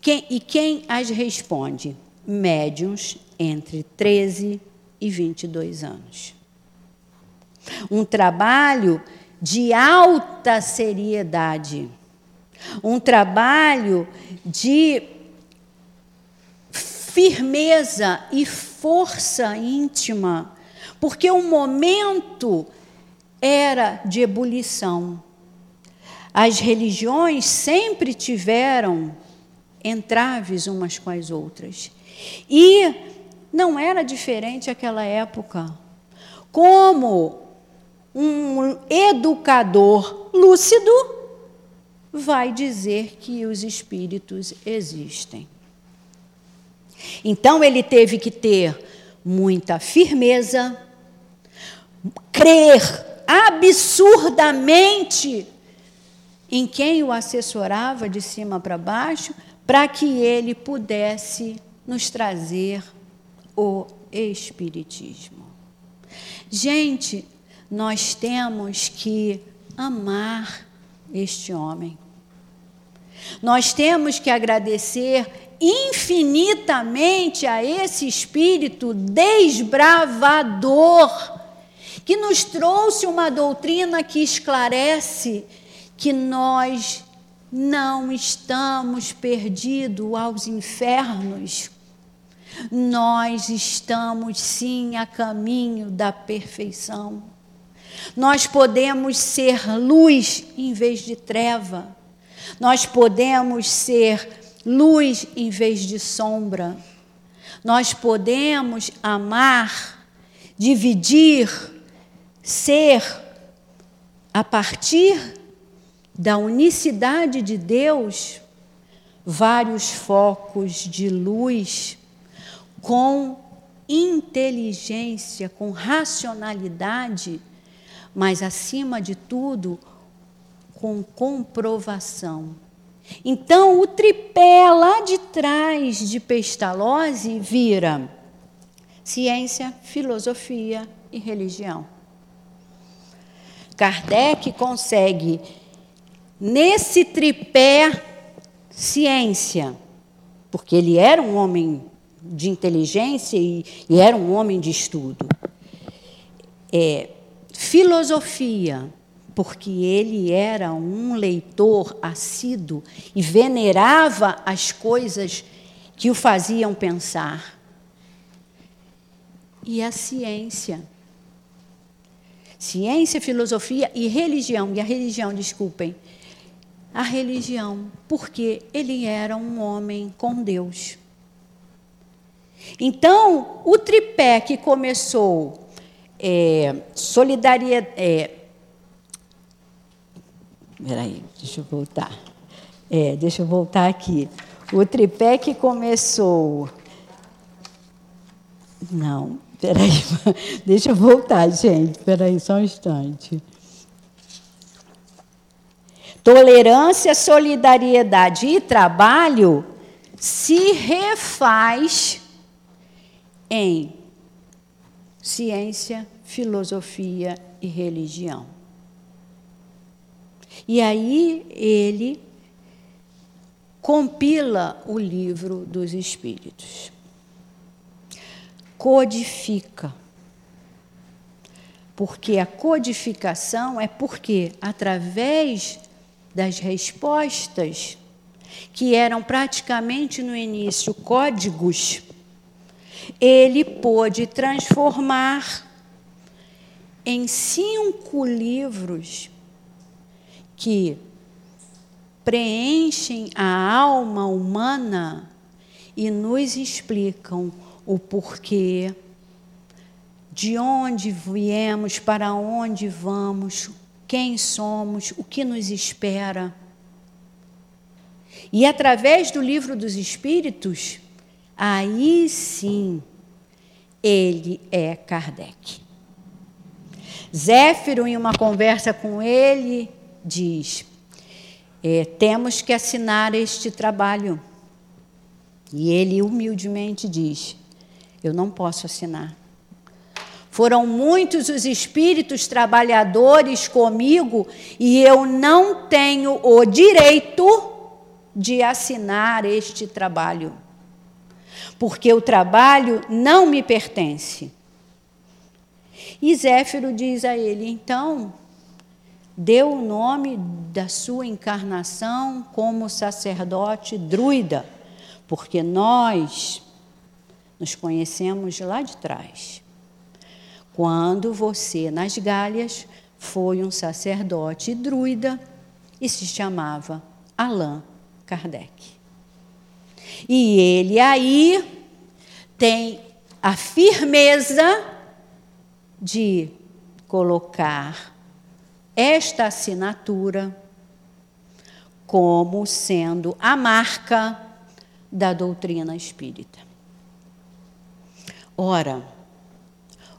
quem, e quem as responde? Médiuns entre 13 e 22 anos. Um trabalho de alta seriedade, um trabalho de firmeza e força íntima, porque o momento era de ebulição. As religiões sempre tiveram entraves umas com as outras. E não era diferente aquela época. Como um educador lúcido vai dizer que os espíritos existem. Então ele teve que ter muita firmeza, crer absurdamente em quem o assessorava de cima para baixo, para que ele pudesse nos trazer o Espiritismo. Gente, nós temos que amar este homem. Nós temos que agradecer infinitamente a esse espírito desbravador que nos trouxe uma doutrina que esclarece que nós não estamos perdidos aos infernos. Nós estamos sim a caminho da perfeição. Nós podemos ser luz em vez de treva. Nós podemos ser luz em vez de sombra. Nós podemos amar, dividir, ser a partir da unicidade de Deus, vários focos de luz com inteligência, com racionalidade, mas acima de tudo, com comprovação. Então, o tripé lá de trás de Pestalozzi vira ciência, filosofia e religião. Kardec consegue, nesse tripé, ciência, porque ele era um homem de inteligência e, e era um homem de estudo. É, filosofia, porque ele era um leitor assíduo e venerava as coisas que o faziam pensar. E a ciência. Ciência, filosofia e religião. E a religião, desculpem. A religião, porque ele era um homem com Deus. Então, o tripé que começou é, solidariedade. É, peraí, deixa eu voltar. É, deixa eu voltar aqui. O tripé que começou. Não, peraí, deixa eu voltar, gente. Peraí, só um instante. Tolerância, solidariedade e trabalho se refaz em ciência, filosofia e religião. E aí ele compila o livro dos Espíritos, codifica. Porque a codificação é porque, através das respostas, que eram praticamente no início códigos, ele pôde transformar em cinco livros que preenchem a alma humana e nos explicam o porquê, de onde viemos, para onde vamos, quem somos, o que nos espera. E através do livro dos Espíritos, aí sim ele é Kardec. Zéfiro, em uma conversa com ele, diz: é, temos que assinar este trabalho. E ele humildemente diz: eu não posso assinar. Foram muitos os espíritos trabalhadores comigo e eu não tenho o direito de assinar este trabalho porque o trabalho não me pertence. E Zéfiro diz a ele: então, deu o nome da sua encarnação como sacerdote druida, porque nós nos conhecemos lá de trás. Quando você, nas Galhas, foi um sacerdote druida e se chamava Allan Kardec. E ele aí tem a firmeza de colocar esta assinatura como sendo a marca da doutrina espírita. Ora,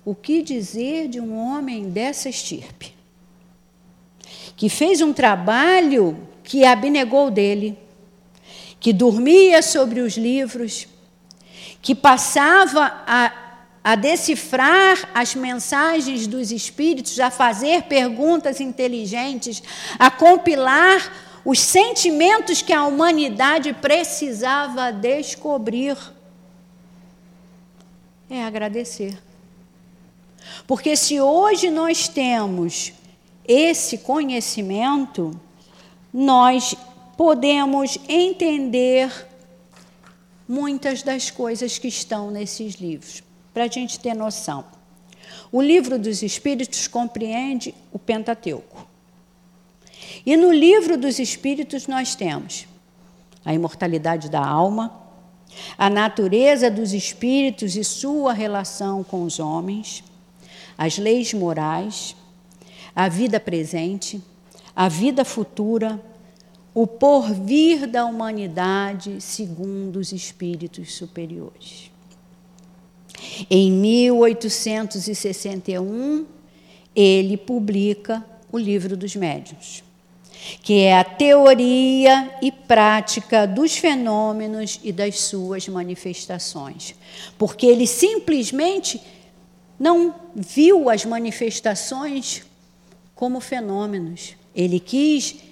o que dizer de um homem dessa estirpe, que fez um trabalho que abnegou dele, que dormia sobre os livros, que passava a, a decifrar as mensagens dos espíritos, a fazer perguntas inteligentes, a compilar os sentimentos que a humanidade precisava descobrir. É agradecer. Porque se hoje nós temos esse conhecimento, nós podemos entender muitas das coisas que estão nesses livros, para a gente ter noção. O livro dos Espíritos compreende o Pentateuco. E no livro dos Espíritos nós temos a imortalidade da alma, a natureza dos espíritos e sua relação com os homens, as leis morais, a vida presente, a vida futura, o porvir da humanidade segundo os espíritos superiores. Em 1861, ele publica o Livro dos Médiuns, que é a teoria e prática dos fenômenos e das suas manifestações. Porque ele simplesmente não viu as manifestações como fenômenos. Ele quis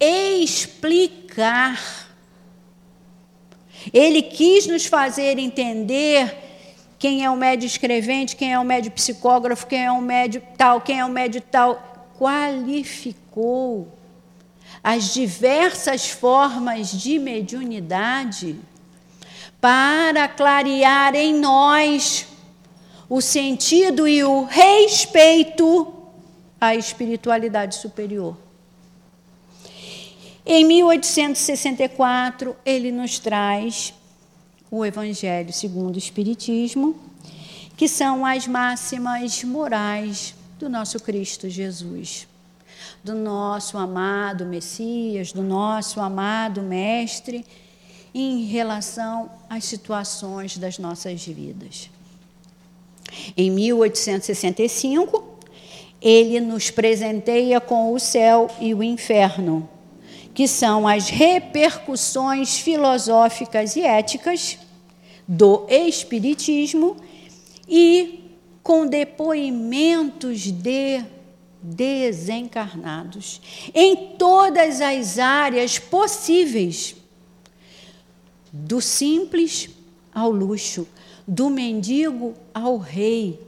explicar. Ele quis nos fazer entender quem é o médio escrevente, quem é o médio psicógrafo, quem é o médio tal, quem é o médio tal. Qualificou as diversas formas de mediunidade para clarear em nós o sentido e o respeito à espiritualidade superior. Em 1864, ele nos traz o Evangelho segundo o Espiritismo, que são as máximas morais do nosso Cristo Jesus, do nosso amado Messias, do nosso amado Mestre, em relação às situações das nossas vidas. Em 1865, ele nos presenteia com o céu e o inferno que são as repercussões filosóficas e éticas do Espiritismo e com depoimentos de desencarnados em todas as áreas possíveis, do simples ao luxo, do mendigo ao rei,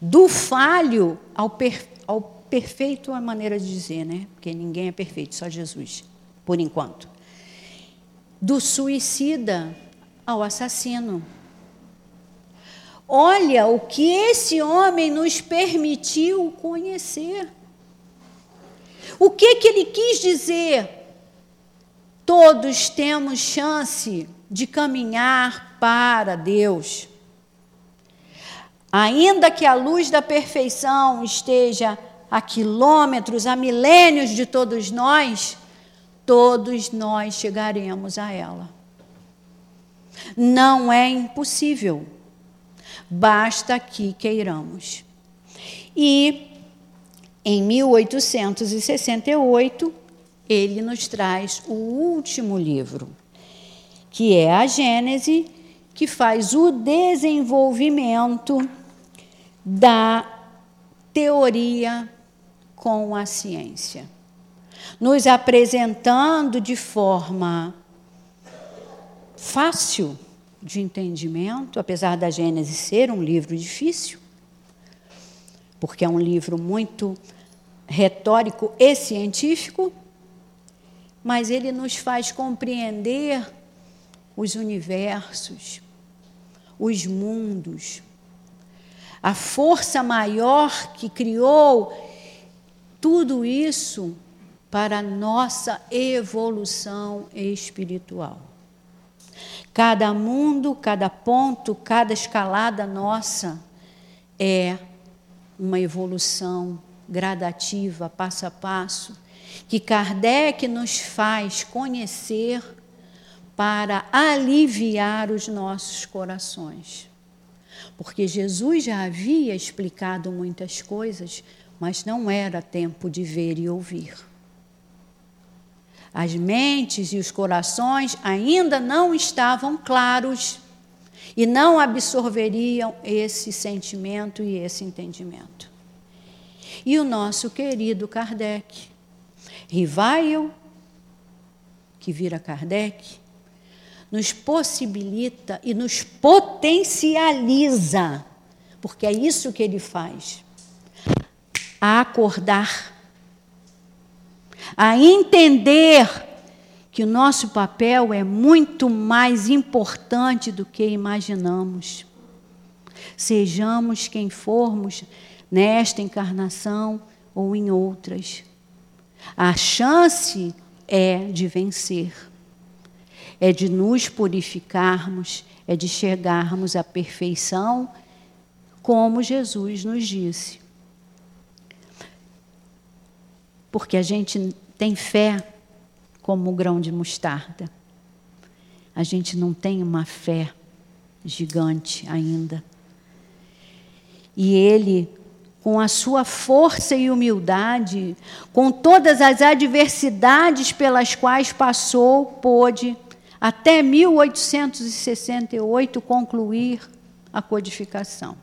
do falho ao, per, ao perfeito é a maneira de dizer, né? Porque ninguém é perfeito, só Jesus, por enquanto. Do suicida ao assassino. Olha o que esse homem nos permitiu conhecer. O que, que ele quis dizer? Todos temos chance de caminhar para Deus. Ainda que a luz da perfeição esteja a quilômetros, a milênios de todos nós, todos nós chegaremos a ela. Não é impossível, basta que queiramos. E em 1868, ele nos traz o último livro, que é a Gênese, que faz o desenvolvimento da teoria com a ciência, nos apresentando de forma fácil de entendimento, apesar da Gênesis ser um livro difícil, porque é um livro muito retórico e científico, mas ele nos faz compreender os universos, os mundos, a força maior que criou tudo isso para nossa evolução espiritual. Cada mundo, cada ponto, cada escalada nossa é uma evolução gradativa, passo a passo, que Kardec nos faz conhecer para aliviar os nossos corações. Porque Jesus já havia explicado muitas coisas mas não era tempo de ver e ouvir. As mentes e os corações ainda não estavam claros e não absorveriam esse sentimento e esse entendimento. E o nosso querido Kardec, Rivail, que vira Kardec, nos possibilita e nos potencializa, porque é isso que ele faz a acordar, a entender que o nosso papel é muito mais importante do que imaginamos. Sejamos quem formos nesta encarnação ou em outras. A chance é de vencer, é de nos purificarmos, é de chegarmos à perfeição, como Jesus nos disse. Porque a gente tem fé como o grão de mostarda. A gente não tem uma fé gigante ainda. E ele, com a sua força e humildade, com todas as adversidades pelas quais passou, pôde, até 1868, concluir a codificação.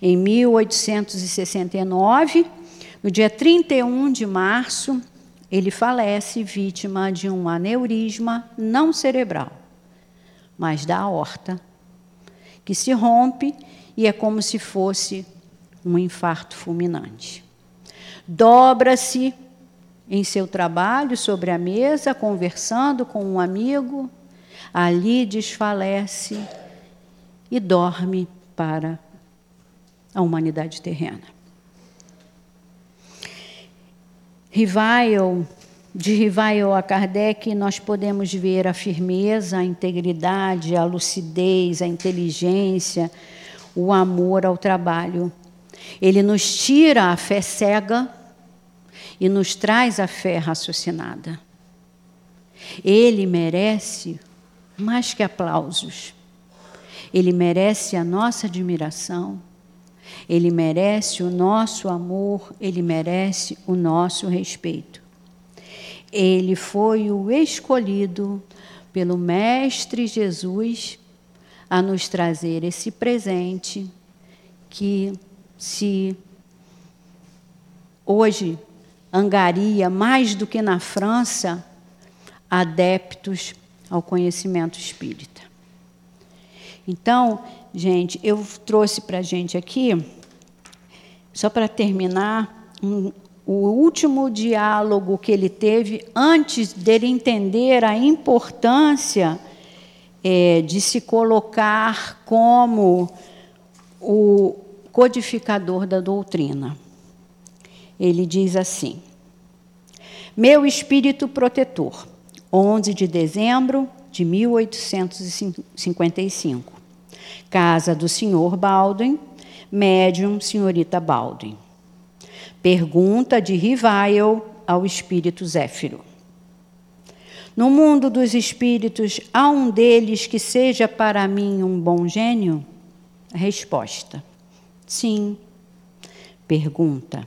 Em 1869, no dia 31 de março, ele falece vítima de um aneurisma não cerebral, mas da aorta, que se rompe e é como se fosse um infarto fulminante. Dobra-se em seu trabalho sobre a mesa, conversando com um amigo, ali desfalece e dorme para a humanidade terrena. Rivail, de Rivail a Kardec, nós podemos ver a firmeza, a integridade, a lucidez, a inteligência, o amor ao trabalho. Ele nos tira a fé cega e nos traz a fé raciocinada. Ele merece mais que aplausos. Ele merece a nossa admiração, ele merece o nosso amor, ele merece o nosso respeito. Ele foi o escolhido pelo Mestre Jesus a nos trazer esse presente que se hoje angaria mais do que na França adeptos ao conhecimento espírita. Então, gente, eu trouxe para a gente aqui, só para terminar, um, o último diálogo que ele teve antes dele entender a importância é, de se colocar como o codificador da doutrina. Ele diz assim: Meu espírito protetor, 11 de dezembro de 1855. Casa do senhor Baldwin, médium senhorita Baldwin. Pergunta de Rivail ao espírito Zéfiro. No mundo dos espíritos, há um deles que seja para mim um bom gênio? Resposta: Sim. Pergunta: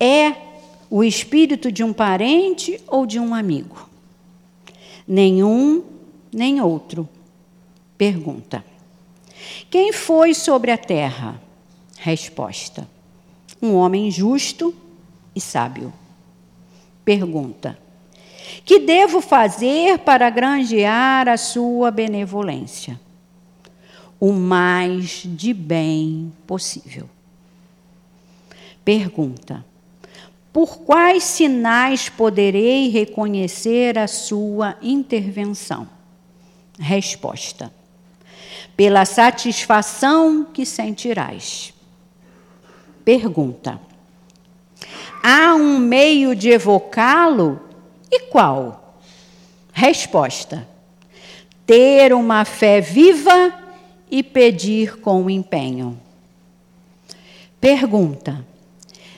É o espírito de um parente ou de um amigo? Nenhum, nem outro. Pergunta: quem foi sobre a terra? Resposta: Um homem justo e sábio. Pergunta: Que devo fazer para granjear a sua benevolência? O mais de bem possível. Pergunta: Por quais sinais poderei reconhecer a sua intervenção? Resposta: pela satisfação que sentirás. Pergunta: Há um meio de evocá-lo? E qual? Resposta: Ter uma fé viva e pedir com empenho. Pergunta: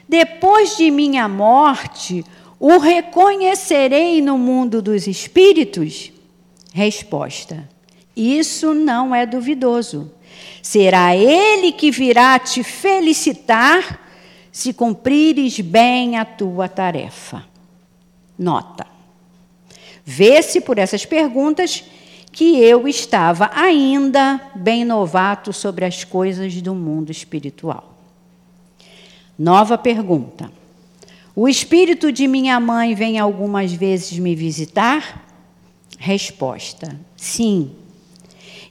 Depois de minha morte, o reconhecerei no mundo dos espíritos? Resposta: isso não é duvidoso. Será Ele que virá te felicitar se cumprires bem a tua tarefa. Nota. Vê-se por essas perguntas que eu estava ainda bem novato sobre as coisas do mundo espiritual. Nova pergunta. O espírito de minha mãe vem algumas vezes me visitar? Resposta: sim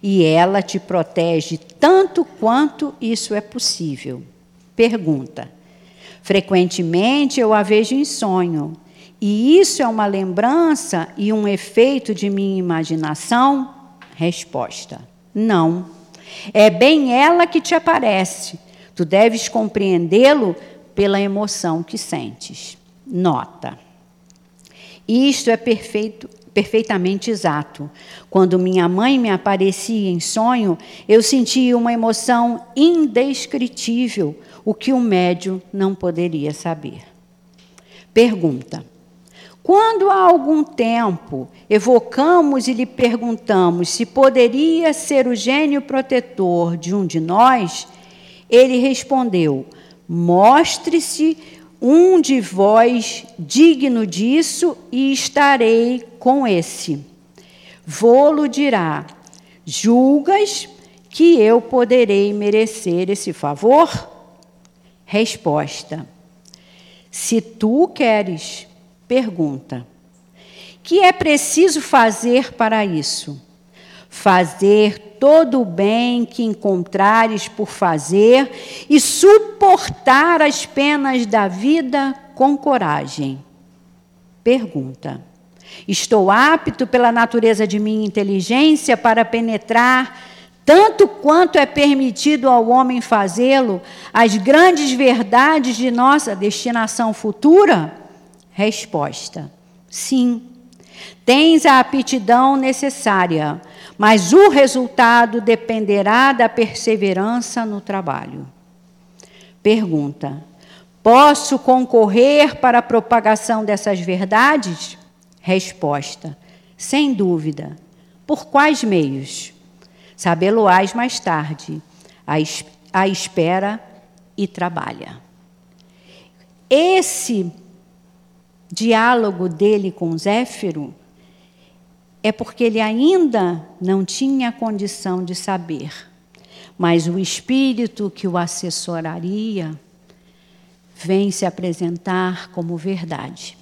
e ela te protege tanto quanto isso é possível. Pergunta: Frequentemente eu a vejo em sonho E isso é uma lembrança e um efeito de minha imaginação? Resposta: não. É bem ela que te aparece. Tu deves compreendê-lo pela emoção que sentes. Nota. Isto é perfeito, perfeitamente exato. Quando minha mãe me aparecia em sonho, eu sentia uma emoção indescritível, o que o médium não poderia saber. Pergunta: Quando há algum tempo evocamos e lhe perguntamos se poderia ser o gênio protetor de um de nós, ele respondeu: Mostre-se um de vós digno disso e estarei com esse. Vô-lo dirá: Julgas que eu poderei merecer esse favor? Resposta: Se tu queres, pergunta. Que é preciso fazer para isso? Fazer todo o bem que encontrares por fazer e suportar as penas da vida com coragem. Pergunta: Estou apto pela natureza de minha inteligência para penetrar, tanto quanto é permitido ao homem fazê-lo, as grandes verdades de nossa destinação futura? Resposta: Sim. Tens a aptidão necessária mas o resultado dependerá da perseverança no trabalho. Pergunta: Posso concorrer para a propagação dessas verdades? Resposta: Sem dúvida. Por quais meios? Sabê-lo-ás mais tarde. A espera e trabalha. Esse diálogo dele com Zéfiro é porque ele ainda não tinha condição de saber. Mas o espírito que o assessoraria vem se apresentar como verdade.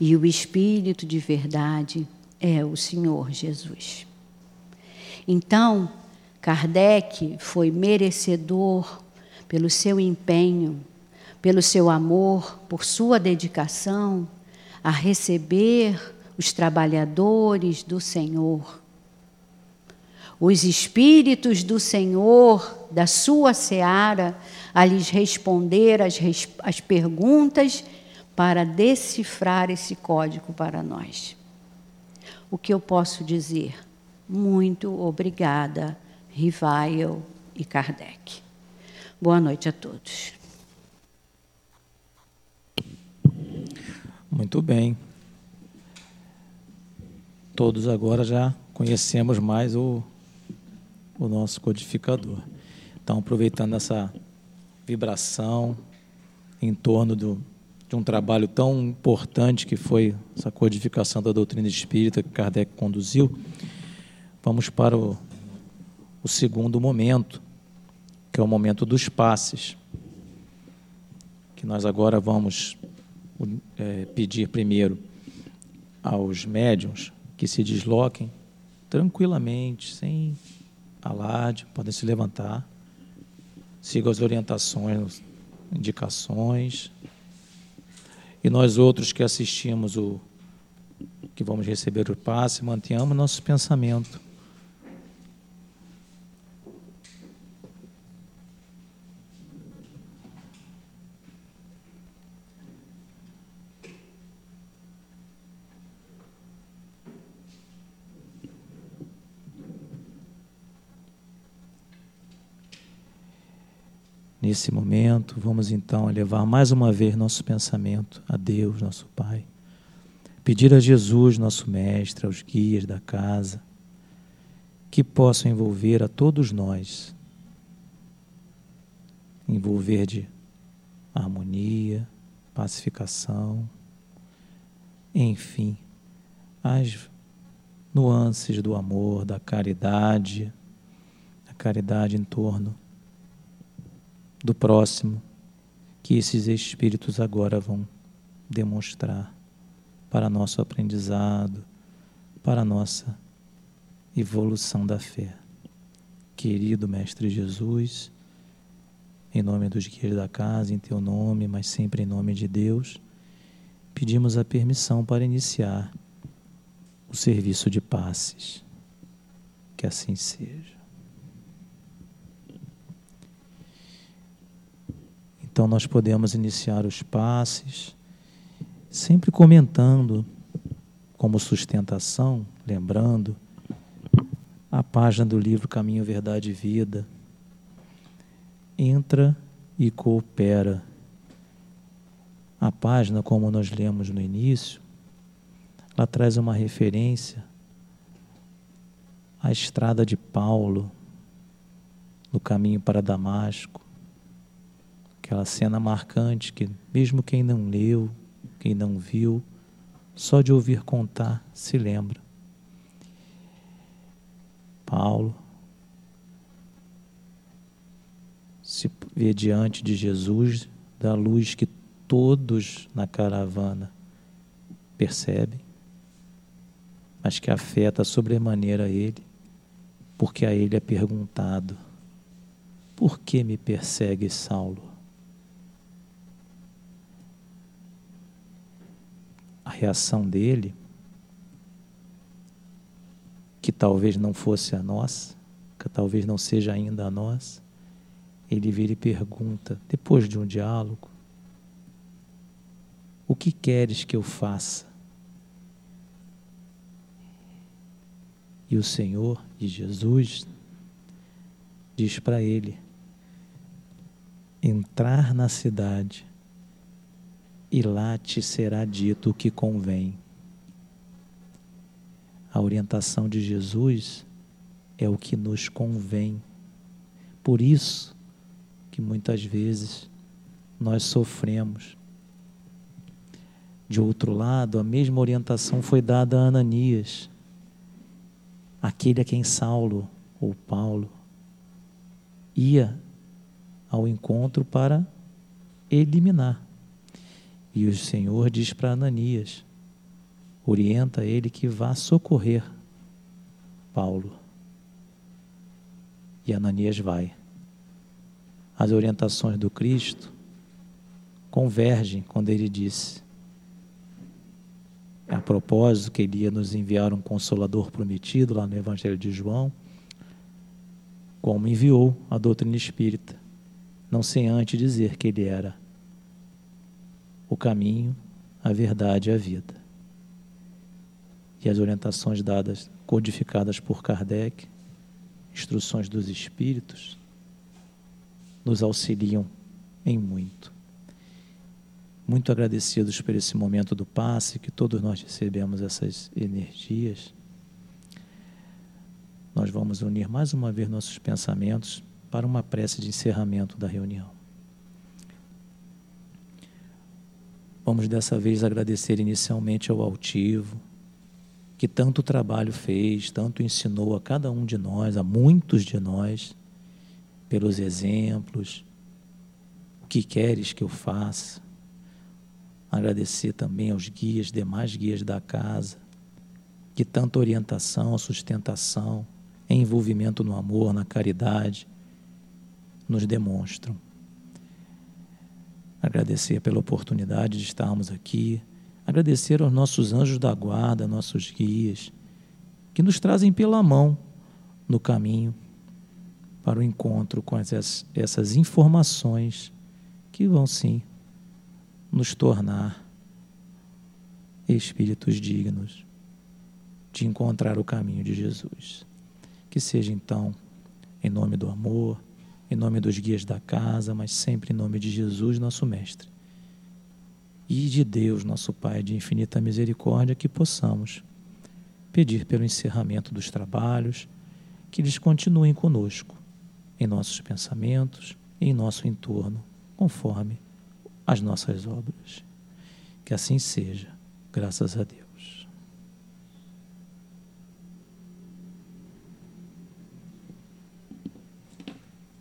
E o espírito de verdade é o Senhor Jesus. Então, Kardec foi merecedor pelo seu empenho, pelo seu amor, por sua dedicação a receber os trabalhadores do Senhor, os espíritos do Senhor, da sua seara, a lhes responder as, as perguntas para decifrar esse código para nós. O que eu posso dizer? Muito obrigada, Rivail e Kardec. Boa noite a todos. Muito bem todos agora já conhecemos mais o, o nosso codificador. Então, aproveitando essa vibração em torno do, de um trabalho tão importante que foi essa codificação da doutrina espírita que Kardec conduziu, vamos para o, o segundo momento, que é o momento dos passes, que nós agora vamos é, pedir primeiro aos médiums que se desloquem tranquilamente, sem alarde, podem se levantar, sigam as orientações, indicações. E nós outros que assistimos o que vamos receber o passe, mantenhamos nosso pensamento Nesse momento, vamos então elevar mais uma vez nosso pensamento a Deus, nosso Pai. Pedir a Jesus, nosso Mestre, aos guias da casa, que possam envolver a todos nós envolver de harmonia, pacificação, enfim, as nuances do amor, da caridade, a caridade em torno do próximo que esses espíritos agora vão demonstrar para nosso aprendizado, para nossa evolução da fé. Querido Mestre Jesus, em nome dos guias da casa, em teu nome, mas sempre em nome de Deus, pedimos a permissão para iniciar o serviço de passes. Que assim seja. Então, nós podemos iniciar os passes, sempre comentando, como sustentação, lembrando, a página do livro Caminho, Verdade e Vida. Entra e coopera. A página, como nós lemos no início, ela traz uma referência à estrada de Paulo, no caminho para Damasco. Aquela cena marcante que, mesmo quem não leu, quem não viu, só de ouvir contar se lembra. Paulo se vê diante de Jesus da luz que todos na caravana percebem, mas que afeta sobremaneira ele, porque a ele é perguntado: Por que me persegue Saulo? A reação dele que talvez não fosse a nós, que talvez não seja ainda a nós, ele vira e pergunta, depois de um diálogo: O que queres que eu faça? E o Senhor e Jesus diz para ele: entrar na cidade e lá te será dito o que convém. A orientação de Jesus é o que nos convém. Por isso que muitas vezes nós sofremos. De outro lado, a mesma orientação foi dada a Ananias, aquele a quem Saulo ou Paulo ia ao encontro para eliminar. E o Senhor diz para Ananias: orienta ele que vá socorrer Paulo. E Ananias vai. As orientações do Cristo convergem quando ele disse, a propósito, que ele ia nos enviar um consolador prometido lá no Evangelho de João, como enviou a doutrina espírita, não sem antes dizer que ele era o caminho, a verdade e a vida e as orientações dadas, codificadas por Kardec, instruções dos espíritos, nos auxiliam em muito. Muito agradecidos por esse momento do passe, que todos nós recebemos essas energias. Nós vamos unir mais uma vez nossos pensamentos para uma prece de encerramento da reunião. Vamos dessa vez agradecer inicialmente ao altivo, que tanto trabalho fez, tanto ensinou a cada um de nós, a muitos de nós, pelos exemplos, o que queres que eu faça. Agradecer também aos guias, demais guias da casa, que tanta orientação, sustentação, envolvimento no amor, na caridade, nos demonstram. Agradecer pela oportunidade de estarmos aqui, agradecer aos nossos anjos da guarda, nossos guias, que nos trazem pela mão no caminho para o encontro com essas, essas informações que vão sim nos tornar espíritos dignos de encontrar o caminho de Jesus. Que seja então em nome do amor, em nome dos guias da casa, mas sempre em nome de Jesus, nosso Mestre e de Deus, nosso Pai de infinita misericórdia, que possamos pedir pelo encerramento dos trabalhos, que eles continuem conosco em nossos pensamentos em nosso entorno, conforme as nossas obras. Que assim seja, graças a Deus.